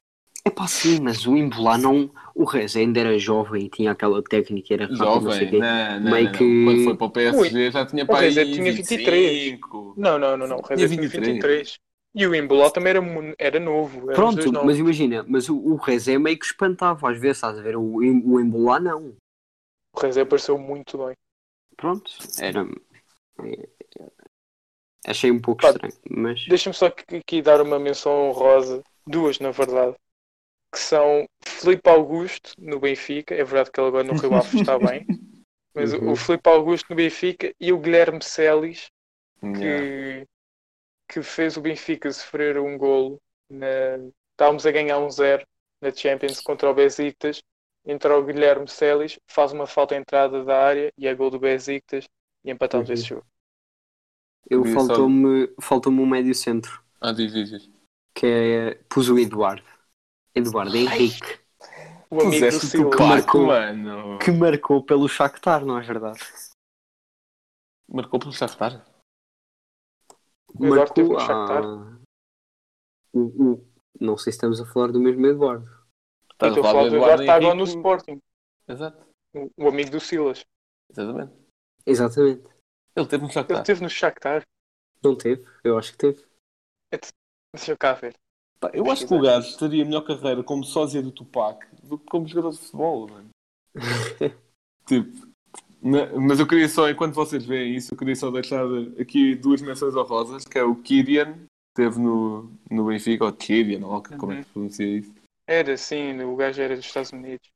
Epá, sim, mas o embolar não. O Rez ainda era jovem e tinha aquela técnica, era rápido, não sei jovem, quê. não, não, Meio não, não. que- Quando foi para o PSG já tinha o para aí Rezé tinha 23. 25. Não, não, não, não. O Tinha tinha 23. 23. E o Imbolá também era, era novo. eram os Pronto, mas imagina, mas o, o Rez é meio que espantava às vezes, estás a ver? O, em- o embolar não. O Rezé apareceu muito bem. Pronto, era. é- Achei um pouco Pá, estranho, mas. Deixa-me só aqui, dar uma menção honrosa, duas na verdade, que são Filipe Augusto no Benfica, é verdade que ele agora no Rio Ave está bem, mas Uhum. o Filipe Augusto no Benfica e o Guilherme Celis, Yeah. Que, que fez o Benfica sofrer um golo. Na... Estávamos a ganhar um zero na Champions contra o Besiktas. Entra o Guilherme Celis, faz uma falta à entrada da área e é gol do Besiktas e empatamos Uhum. esse jogo. Eu faltou-me faltou um médio centro, Ah, diz, diz, diz. que é. Pus o Eduardo. Eduardo Henrique, O amigo do Silas. Tupac, marcou. mano. que marcou pelo Shakhtar, não é verdade? Marcou pelo Shakhtar. O Eduardo teve no Marcou a- o, o- Não sei se estamos a falar do mesmo Eduardo. Estás Estou a falar do Eduardo está agora no? Sporting. Exato, O, o amigo do Silas. exatamente. Exatamente. Ele teve no Ele Shakhtar. esteve no Shakhtar. Não teve? Eu acho que teve. Deixa eu cá ver. Pá, eu acho que o gajo teria melhor carreira como sósia do Tupac do que como jogador de futebol, mano. tipo, mas eu queria só, enquanto vocês veem isso, eu queria só deixar aqui duas menções honrosas, que é o Kyrian, que esteve no, no Benfica, ou Kyrian, ou como é que se pronuncia isso. Era sim, o gajo era dos Estados Unidos.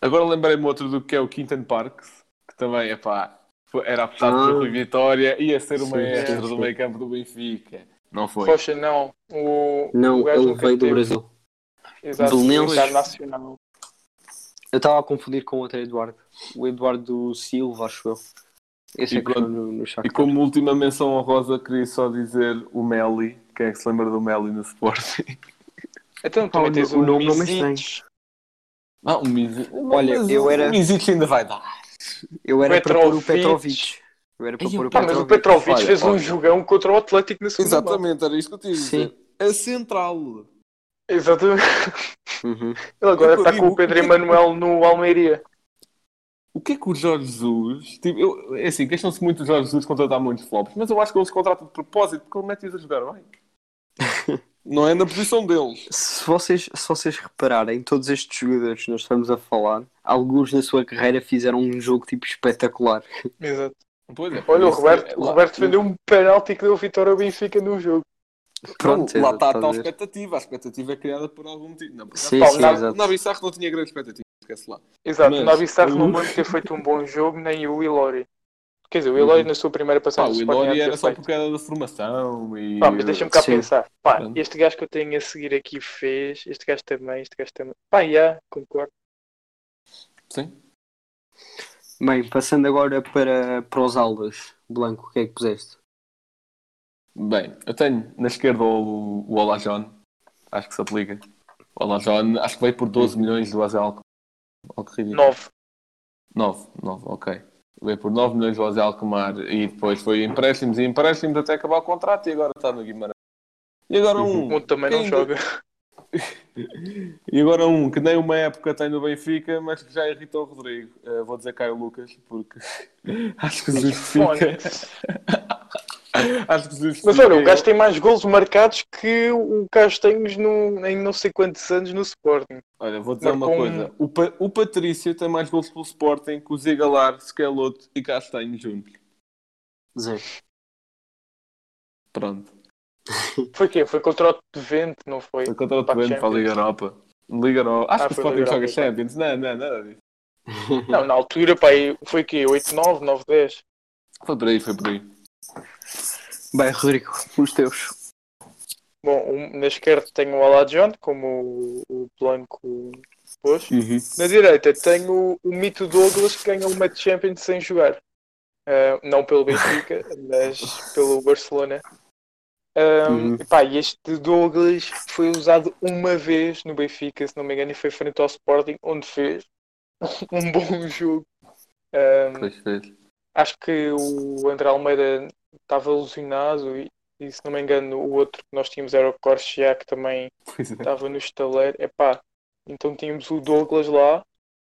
Agora lembrei-me outro do que é o Quinton Parks, que também, é pá, era apostado Ah. Rui Vitória, ia ser maestro sim, do meio campo do Benfica. Não foi. Poxa, não. O, Não, o gajo ele veio do teve- Brasil. Exato, Belenenses. Eu estava a confundir com outro Eduardo. O Eduardo Silva, acho eu. Esse E é que foi no, no E como última menção honrosa, queria só dizer o Meli. Quem é que se lembra do Meli no Sporting? Então também o tens o, o nome não me Misic, Ah, o Mizic. Olha, Mas eu o era- Mizic ainda vai dar. Eu era para pôr o Petrovic. Petrovic. Eu era para pôr o Pá, mas o Petrovic. Petrovic Olha, fez um olha. jogão contra o Atlético na segunda mão. Exatamente, era isto que eu tinha a dizer. Sim. A central. Exatamente. Uhum. Ele agora Eu está com o Pedro é Emanuel no Almeiria. O que é que o Jorge Jesus. Tipo, eu, é assim, queixam-se muito do Jorge Jesus contratar muitos flops, mas eu acho que eles contratam de propósito porque ele mete-os a jogar bem. Não é na posição deles. Se vocês, se vocês repararem, todos estes jogadores que nós estamos a falar, alguns na sua carreira fizeram um jogo tipo espetacular. Exato. Pois é, Olha, o Roberto, é- o Roberto defendeu um penalti que deu vitória ao Benfica no jogo. Pronto, Não, lá está a tal expectativa. A expectativa é criada por algum motivo. Não, por Sim, Pá, sim, na- O Sarro não tinha grande expectativa, esquece lá. Exato, Mas- o Nabi Sarro o- não pode ter feito um bom jogo, nem o Ilori. Quer dizer, o Ilori Uhum. na sua primeira Pá, passagem o Ilori ia ter era só feito. porque era da formação e. Pá, mas deixa-me cá Sim. pensar. Pá, Pronto. este gajo que eu tenho a seguir aqui fez, este gajo também, este gajo também. Pá, já, concordo. Sim. Bem, passando agora para, para os aulas. Blanco, o que é que puseste? Bem, eu tenho na esquerda o, o Olajon. Acho que se aplica. O Olajon, acho que veio por 12 milhões do Azel Alkmaar. Algo ridículo. 9. 9, 9, ok. Veio por 9 milhões do Azel Alkmaar e depois foi empréstimos e empréstimos até acabar o contrato e agora está no Guimarães. E agora um. Um também não quem- joga. E agora um que nem uma época tem no Benfica, mas que já irritou o Rodrigo. Eh, vou dizer Caio Lucas, porque acho que justifica. Acho que justifica. Mas olha, o gajo tem mais golos marcados que o Castanhos no, em não sei quantos anos no Sporting. Olha, vou dizer uma marcou coisa. O, Pa- o Patrício tem mais gols pelo Sporting que o Zigalar, Skeloto e Castanho juntos. Zero. Pronto. Foi quê? Foi contra o Devente, não foi? Foi contra o Twente para a Liga. Europa. Liga Europa. Acho Ah, que o Sporting joga Champions. Não, não, nada disso. Não, na altura, pá, foi quê? 8-9, 9-10. Foi por aí, foi por aí. Bem, Rodrigo, os teus. Bom, um- na esquerda tenho o Alajon, como o, o Blanco pôs. Uhum. Na direita tenho o Mito Douglas, que ganhou uma Champions sem jogar. Ah, não pelo Benfica, mas pelo Barcelona. Ah, Uhum. pá, este Douglas foi usado uma vez no Benfica, se não me engano, e foi frente ao Sporting, onde fez um bom jogo. Ah, Pois fez. acho que o André Almeida estava alucinado e, e, se não me engano, o outro que nós tínhamos era o Corsia, que também é. estava no estaleiro. Epá, então tínhamos o Douglas lá.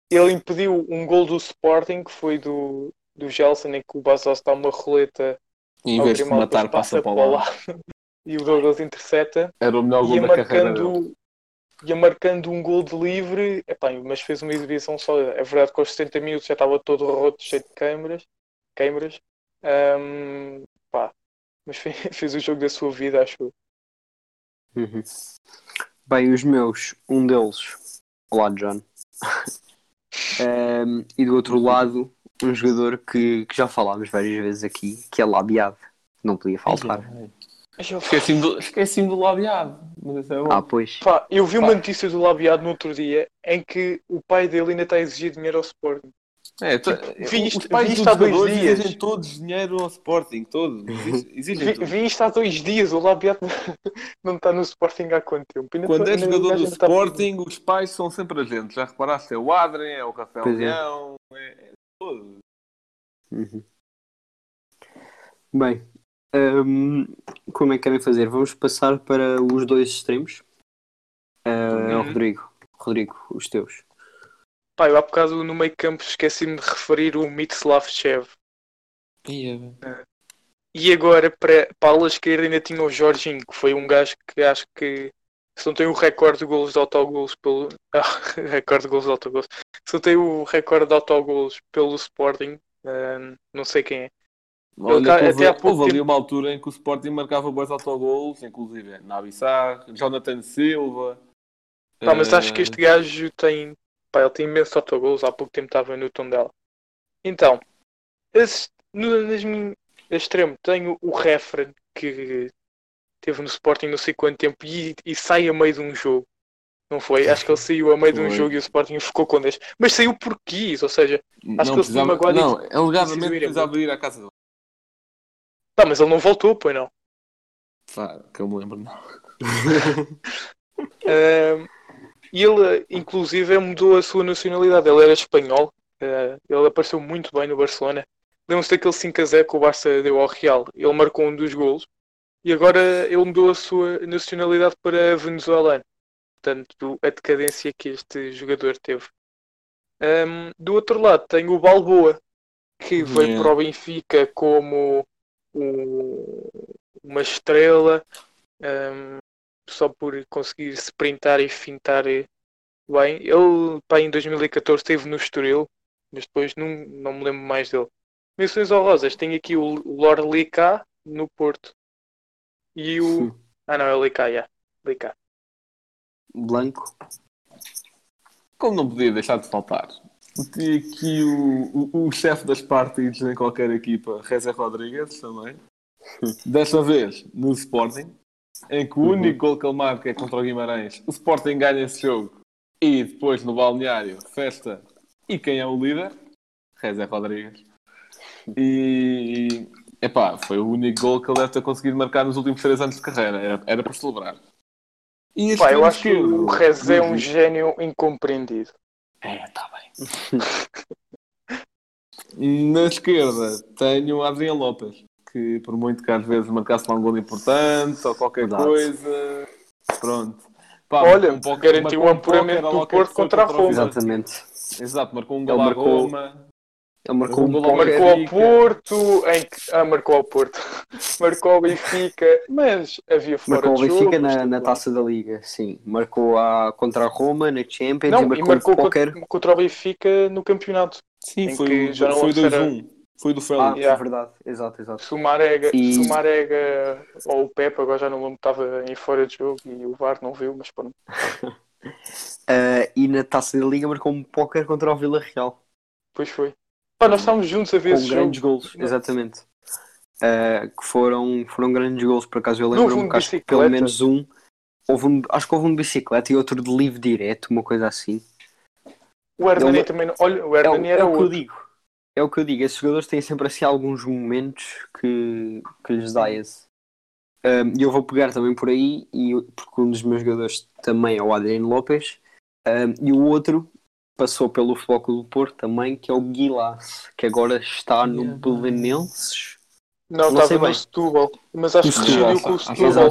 Ele impediu um gol do Sporting, que foi do, do Gelson, em que o Bastos dá uma roleta E em vez de matar, passa para lado. e o Douglas intercepta. Era o melhor gol Ia da carreira marcando, ia marcando um gol de livre, epá, mas fez uma exibição sólida. É verdade que aos 60 minutos já estava todo roto, cheio de câimbras. Ahm, pá, mas fe- fez o jogo da sua vida, acho eu. Uhum. Bem, os meus, um deles, olá John. Ehm, e do outro lado, um jogador que, que já falámos várias vezes aqui, que é Labiado. Não podia faltar. Esqueci-me do, esqueci do labiado. É bom. Ah, pois. Pá, eu vi uma notícia do Labiado no outro dia em que o pai dele ainda está a exigir dinheiro ao Sporting. É, tu- vi isto- os pais vi isto há dois dias. exigem todos dinheiro ao Sporting, todos. Exigem, Vi, vi isto há dois dias, o Labiado não está no Sporting há quanto tempo? Ainda Quando tá- é jogador do tá- Sporting, os pais são sempre agentes. Já reparaste? É o Adrien, é o Rafael Pois é. Leão, é, é todos. Uhum. Bem, ehm, como é que querem fazer? Vamos passar para os dois extremos. Eh, Uhum. Rodrigo, Rodrigo, os teus. Pá, eu há bocado no meio campo esqueci-me de referir o Mitslav Chev. E agora, para, para a ala esquerda, ainda tinha o Jorginho, que foi um gajo que acho que, se não tem o recorde de golos de autogolos pelo. Ah, recorde de golos de autogolos. Se não tem o recorde de autogolos pelo Sporting, ah, não sei quem é. Olha, cá- que houve, até há pouco houve ali tempo- uma altura em que o Sporting marcava bons autogolos, inclusive Nabi Sarr, Jonathan Silva. Pá, mas eh, acho que este gajo tem. Pá, ele tem imensos autogolos. Há pouco tempo estava no Tondela. Então, esse, no, nas extremo tenho o Referen, que teve no Sporting não sei quanto tempo e, e sai a meio de um jogo. Não foi? Acho que ele saiu a meio de um jogo e o Sporting ficou com 10. Mas saiu por quis, ou seja, não acho que ele precisava, magoou não, disso. alegadamente precisava ir à casa dele. pá, mas ele não voltou, pois não. Pá, que eu me lembro, não. Ahm, e ele, inclusive, mudou a sua nacionalidade. Ele era espanhol. ah, ele apareceu muito bem no Barcelona. Lembram-se daquele 5 a 0 que o Barça deu ao Real. Ele marcou um dos golos. E agora ele mudou a sua nacionalidade para venezuelano. Portanto, a decadência que este jogador teve. Ahm, do outro lado, tem o Balboa, que veio Yeah. para o Benfica como um- uma estrela. ahm, só por conseguir sprintar e fintar eh, bem. Ele, pá, em 2014 esteve no Estoril, mas depois não, não me lembro mais dele. Menções honrosas, tenho aqui o Lord Licá no Porto. E o... Ah não, é o Licá, já. Licá. Blanco. Como não podia deixar de faltar? Tinha aqui o, o, o chefe das partidas em qualquer equipa, Reza Rodrigues, também. Desta vez no Sporting, em que o único gol que ele marca é contra o Guimarães. O Sporting ganha esse jogo. E depois no balneário, festa. E quem é o líder? Reza Rodrigues. E. Epá, foi o único gol que ele deve ter conseguido marcar nos últimos três anos de carreira. Era, era para celebrar. E Pá, eu acho que o Rez é um Uhum. gênio incompreendido. É, está bem. Na esquerda tenho o Adriano Lopes, que por muito que às vezes marcasse lá um gol importante ou qualquer Verdade. coisa, pronto. Pá, Olha, marcou um pouco- garantiu o marcou um apuramento do era Porto contra a o Roma. Exatamente. Exato, marcou um gol à marcou- Roma. Ele marcou um Marcou ao póquer. Marcou ao Benfica. Porto, em que... Ah, marcou ao Porto. marcou ao Benfica, mas havia fora Marcou o de jogo. Benfica na, tudo na bem. taça da Liga, sim. Marcou a, contra a Roma na Champions Não, e e marcou, marcou o póquer. contra, contra o Benfica no campeonato. Sim, foi, o- já não foi lembro se era- 2-1. Foi do Ah, Félix. Yeah. é verdade. Exato, exato. Sumarega, E- Sumarega ou o Pepe, agora já não lembro, estava em fora de jogo e o VAR não viu, mas pronto. Ah, e na taça da Liga marcou um póquer contra o Vila Real. Depois foi. Pá, nós estávamos juntos a ver Com esse jogo. grandes golos, exatamente. uh, que foram, foram grandes gols. Por acaso eu lembro-me um que pelo menos um, houve um. Acho que houve um de bicicleta e outro de livre direto, uma coisa assim. O Hernani Ele- também não. Olha, o É, Hernani é era o que eu outro. digo. É o que eu digo. Esses jogadores têm sempre assim alguns momentos que, que lhes dá esse. Um, E eu vou pegar também por aí, e, porque um dos meus jogadores também é o Adriano Lopes, um, e o outro passou pelo Futebol Clube do Porto também, que é o Guilas, que agora está no Belenenses. Não, Não estava no. Setúbal. Mas acho O que decidiu com o Setúbal. é.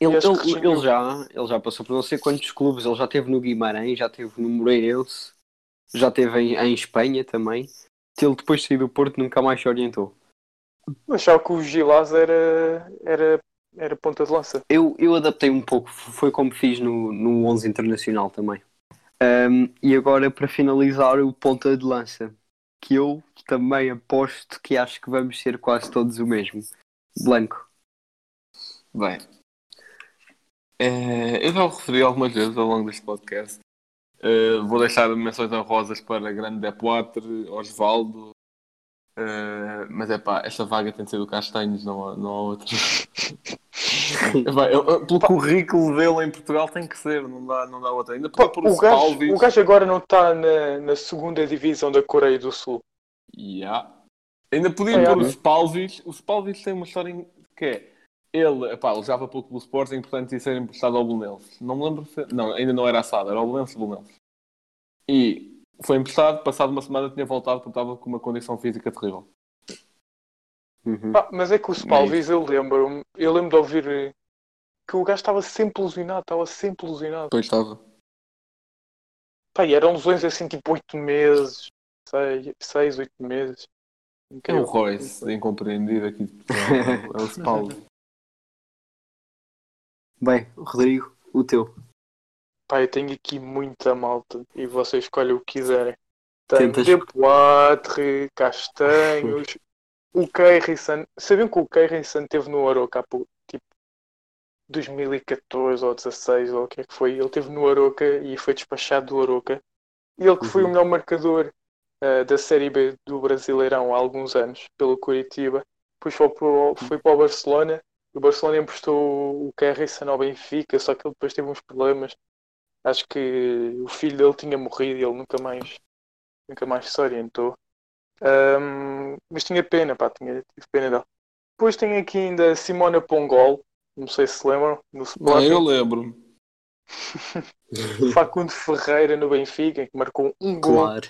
Ele, ele- ele já, ele já passou por não sei quantos clubes, ele já esteve no Guimarães, já esteve no Moreirense, já esteve em, em Espanha também. Ele depois de sair do Porto nunca mais se orientou. Achava que o Gilás era, era, era ponta de lança. Eu, eu adaptei um pouco, foi como fiz no, no 11 Internacional também. Um, e agora para finalizar o ponta de lança, que eu também aposto que acho que vamos ser quase todos o mesmo. Blanco. Bem, eh, eu já o referi algumas vezes ao longo deste podcast. Eh, vou deixar menções honrosas para Grande Depoitre, Osvaldo. eh, mas é pá, esta vaga tem de ser do Castanhos, não há, não há outra. Epá, eu- pelo currículo dele em Portugal tem que ser, não dá, não dá outra. Ainda Pá, por, o, gajo, o gajo agora não está na, na segunda divisão da Coreia do Sul. Yeah. Ainda podia É, pôr é. os Spalvis. O Spalvis tem uma história que é ele, epá, ele jogava pelo Clube Sporting, portanto ia ser emprestado ao Belenenses. Não me lembro se. Não, ainda não era assado, era ao Belenenses Belenenses. E foi emprestado, passado uma semana tinha voltado porque estava com uma condição física terrível. Uhum. Pá, mas é que o Spalvis, eu lembro-me, eu lembro de ouvir eh, que o gajo estava sempre lesionado, estava sempre lesionado. Depois estava. Pá, e eram lesões assim tipo 8 meses, 6, 8 meses. É o. Royce, incompreendido aqui. É o Spalvis. Bem, Rodrigo, o teu. Pá, eu tenho aqui muita malta e vocês escolhem o que quiserem. Tenho Tentas- Depoitre, Castanhos, o Keirson. Sabiam que o Keirson esteve no Aroca há pouco, tipo 2014 ou 16 ou o que é que foi? Ele esteve no Aroca e foi despachado do Aroca. E ele que foi o Uhum. melhor marcador eh, da Série B do Brasileirão há alguns anos, pelo Curitiba. Depois foi para, o- foi para o Barcelona. O Barcelona emprestou o Keirson ao Benfica, só que ele depois teve uns problemas. Acho que o filho dele tinha morrido e ele nunca mais, nunca mais se orientou. Ahm, mas tinha pena, pá, tinha, tive pena dele. Depois tem aqui ainda Simona Pongol, não sei se se lembram, no Sporting. eu lembro-me. Facundo Ferreira no Benfica, que marcou um gol. Claro.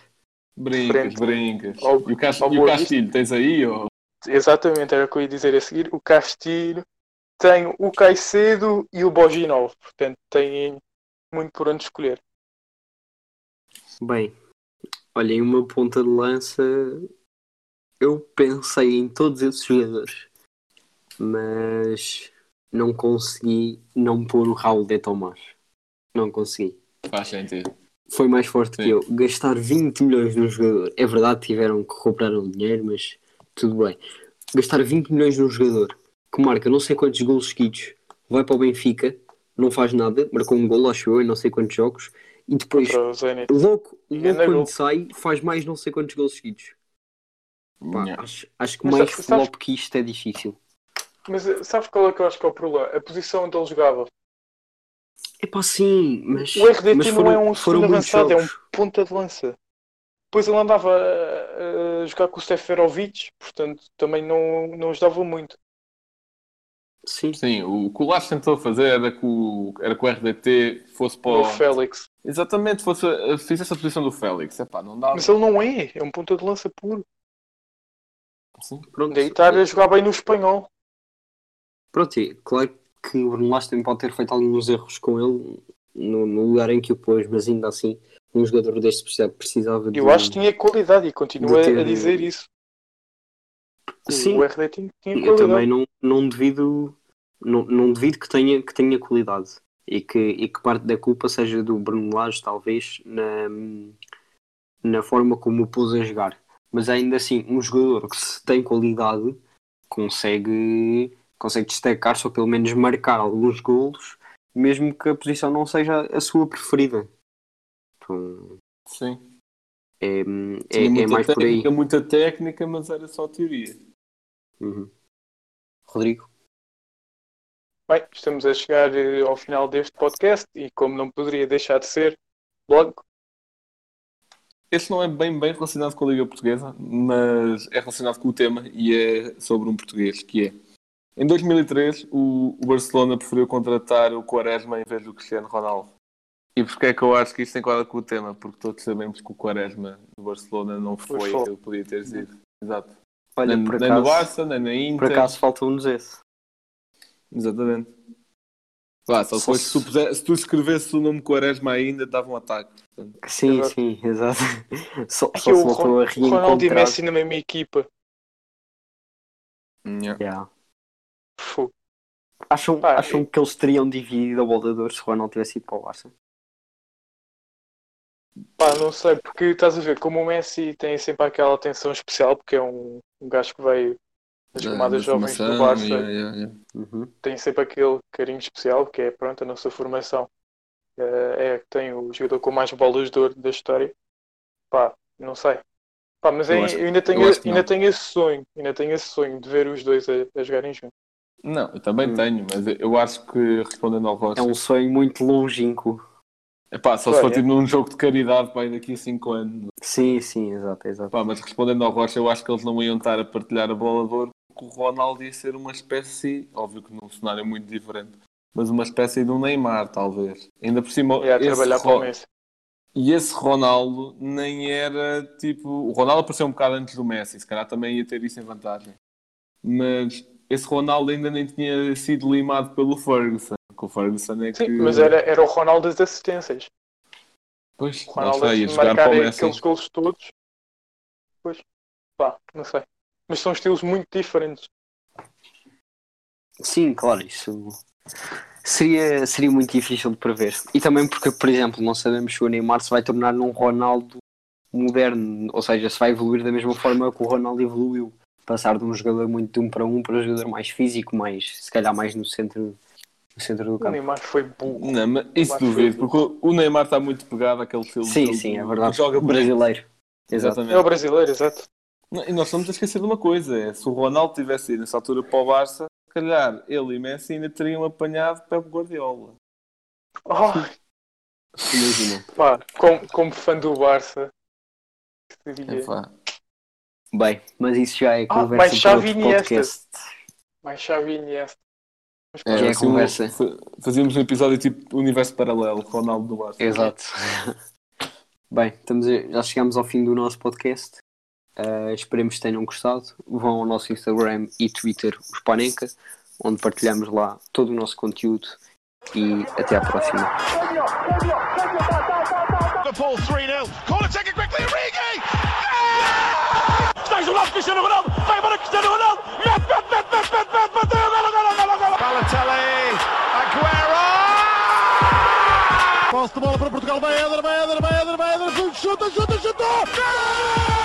Brincas, brincas. ao- e o, Cas- ao e o Castilho, tens aí? Ou... Exatamente, era o que eu ia dizer a seguir. O Castilho, tenho o Caicedo e o Boginov. Portanto, tem muito por onde escolher. Bem, olha, em uma ponta de lança, eu pensei em todos esses jogadores, mas não consegui não pôr o Raul de Tomás. Não consegui. Faz sentido. Foi mais forte Sim. que eu. Gastar 20 milhões num jogador. É verdade, tiveram que recuperar o dinheiro, mas tudo bem. Gastar 20 milhões num jogador que marca não sei quantos golos seguidos, vai para o Benfica, não faz nada, marcou um golo, acho eu, em não sei quantos jogos, e depois Para o Zenit. Logo, Ganda logo quando gol. sai, faz mais não sei quantos gols seguidos. Pá, Yeah. acho, acho que Mas mais sabes- flop que isto é difícil. Mas eh, sabes qual é que eu acho que é o problema? A posição onde ele jogava. É pá, sim, mas. O RDT mas não é um foram segundo avançado, é um ponta de lança. Depois ele andava a, a jogar com o Seferovic, portanto também não, não ajudava muito. Sim, Sim, o que o Lars tentou fazer era que o, era que o RDT fosse para O o... Félix. Exatamente, fosse, fizesse a posição do Félix. Epá, não dá. Mas ele não é, é um ponta de lança puro. Sim. pronto. Daí estar a jogar bem no espanhol. Pronto, e claro que o Bruno Lage também pode ter feito alguns erros com ele no, no lugar em que o pôs, mas ainda assim, um jogador deste precisava, precisava de. Eu acho que tinha qualidade e continua ter- a dizer isso. Sim, O tinha eu também não, não devido. Não, não devido que tenha, que tenha qualidade. E que, e que parte da culpa seja do Bruno Lage, talvez, na, na forma como o pôs a jogar. Mas ainda assim, um jogador que se tem qualidade consegue, consegue destacar-se ou pelo menos marcar alguns golos, mesmo que a posição não seja a sua preferida. Então, Sim. é, é, é muita mais por aí. técnica, muita técnica, mas era só teoria. Uhum. Rodrigo? Bem, estamos a chegar eh, ao final deste podcast e como não poderia deixar de ser, logo, Este não é bem, bem relacionado com a Liga Portuguesa, mas é relacionado com o tema e é sobre um português, que é em 2003 o, o Barcelona preferiu contratar o Quaresma em vez do Cristiano Ronaldo. E porquê é que eu acho que isto enquadra com o tema? Porque todos sabemos que o Quaresma do Barcelona não foi Foi que podia ter sido. Exato. Olha, nem, por nem no acaso, Barça, nem na Inter. por acaso faltou-nos esse. Exatamente. Vá, só Só se- se tu, puser- se tu escrevesses o nome Quaresma ainda, dava um ataque. Portanto, Sim, sim, exato. Só, aqui só o se voltou a Ron- Ronaldo e. Messi na mesma equipa. yeah. Yeah. Acham, Pá, acham que eles teriam dividido a bola de ouro se o Ronaldo tivesse ido para o Barça? Pá, não sei, porque estás a ver, como o Messi tem sempre aquela atenção especial, porque é um, um gajo que veio das Da- camadas da jovens do formação, Barça, yeah, yeah, yeah. Uhum. tem sempre aquele carinho especial, que é pronto, a nossa formação. Eh, É que tem o jogador com mais bolas de ouro da história. Pá, não sei. Pá, mas Eu é- acho- eu ainda tenho, eu ainda tenho esse sonho, ainda tenho esse sonho de ver os dois a, a jogarem juntos. Não, eu também Hum. tenho, mas eu acho que respondendo ao Rocha, É um sonho muito longínquo. Epá, só se for tipo num jogo de caridade pá, daqui a 5 anos. Sim, sim, exato, exato. Pá, mas respondendo ao Rocha, eu acho que eles não iam estar a partilhar a bola de ouro porque o Ronaldo ia ser uma espécie, óbvio que num cenário muito diferente, mas uma espécie de um Neymar, talvez. Ainda por cima, a esse trabalhar para o Messi. E esse Ronaldo nem era tipo. O Ronaldo apareceu um bocado antes do Messi, se calhar também ia ter isso em vantagem. Mas esse Ronaldo ainda nem tinha sido limado pelo Ferguson. Que o Ferguson é que. Sim, mas era, era o Ronaldo das assistências. Pois, O Ronaldo jogar marcar para o Messi. aqueles gols todos. Pois, pá, não sei. Mas são estilos muito diferentes. Sim, claro, isso seria, seria muito difícil de prever. E também porque, por exemplo, não sabemos se o Neymar se vai tornar num Ronaldo moderno, ou seja, se vai evoluir da mesma forma que o Ronaldo evoluiu. Passar de um jogador muito de um para um para um jogador mais físico, mais, se calhar mais no centro, no centro do O campo. Neymar foi burro. Não, mas isso duvido, porque o Neymar está muito pegado àquele filme. Sim, dele sim, é do- verdade. Joga brasileiro. Exatamente. É o brasileiro, exato. E nós estamos a esquecer de uma coisa: é, se o Ronaldo tivesse ido nessa altura para o Barça, se calhar ele e Messi ainda teriam apanhado Pep Guardiola. Oh, Imagina. pá, como, como fã do Barça, seria Epá. Bem, mas isso já é Ah, conversa mais para outro e podcast. mais Xavi e Iniesta. É, é assim, um- conversa. fa- Fazíamos um episódio tipo Universo Paralelo, Ronaldo do Barça. Exato. Bem, estamos a- já chegamos ao fim do nosso podcast. Uh, esperemos que tenham gostado. Vão ao nosso Instagram e Twitter, os Panenka, onde partilhamos lá todo o nosso conteúdo. E até à próxima. Liverpool 3-0. Corner taken quickly, Origi! Está isolado Cristiano Ronaldo. Vai embora Cristiano Ronaldo. Mete, mete, mete, mete, mete, mete, golo, golo, golo. Balotelli, Aguero! Posse de bola para Portugal, vai Éder, vai Éder, vai Éder, vai Éder, chuta, chuta, chuta! Gol!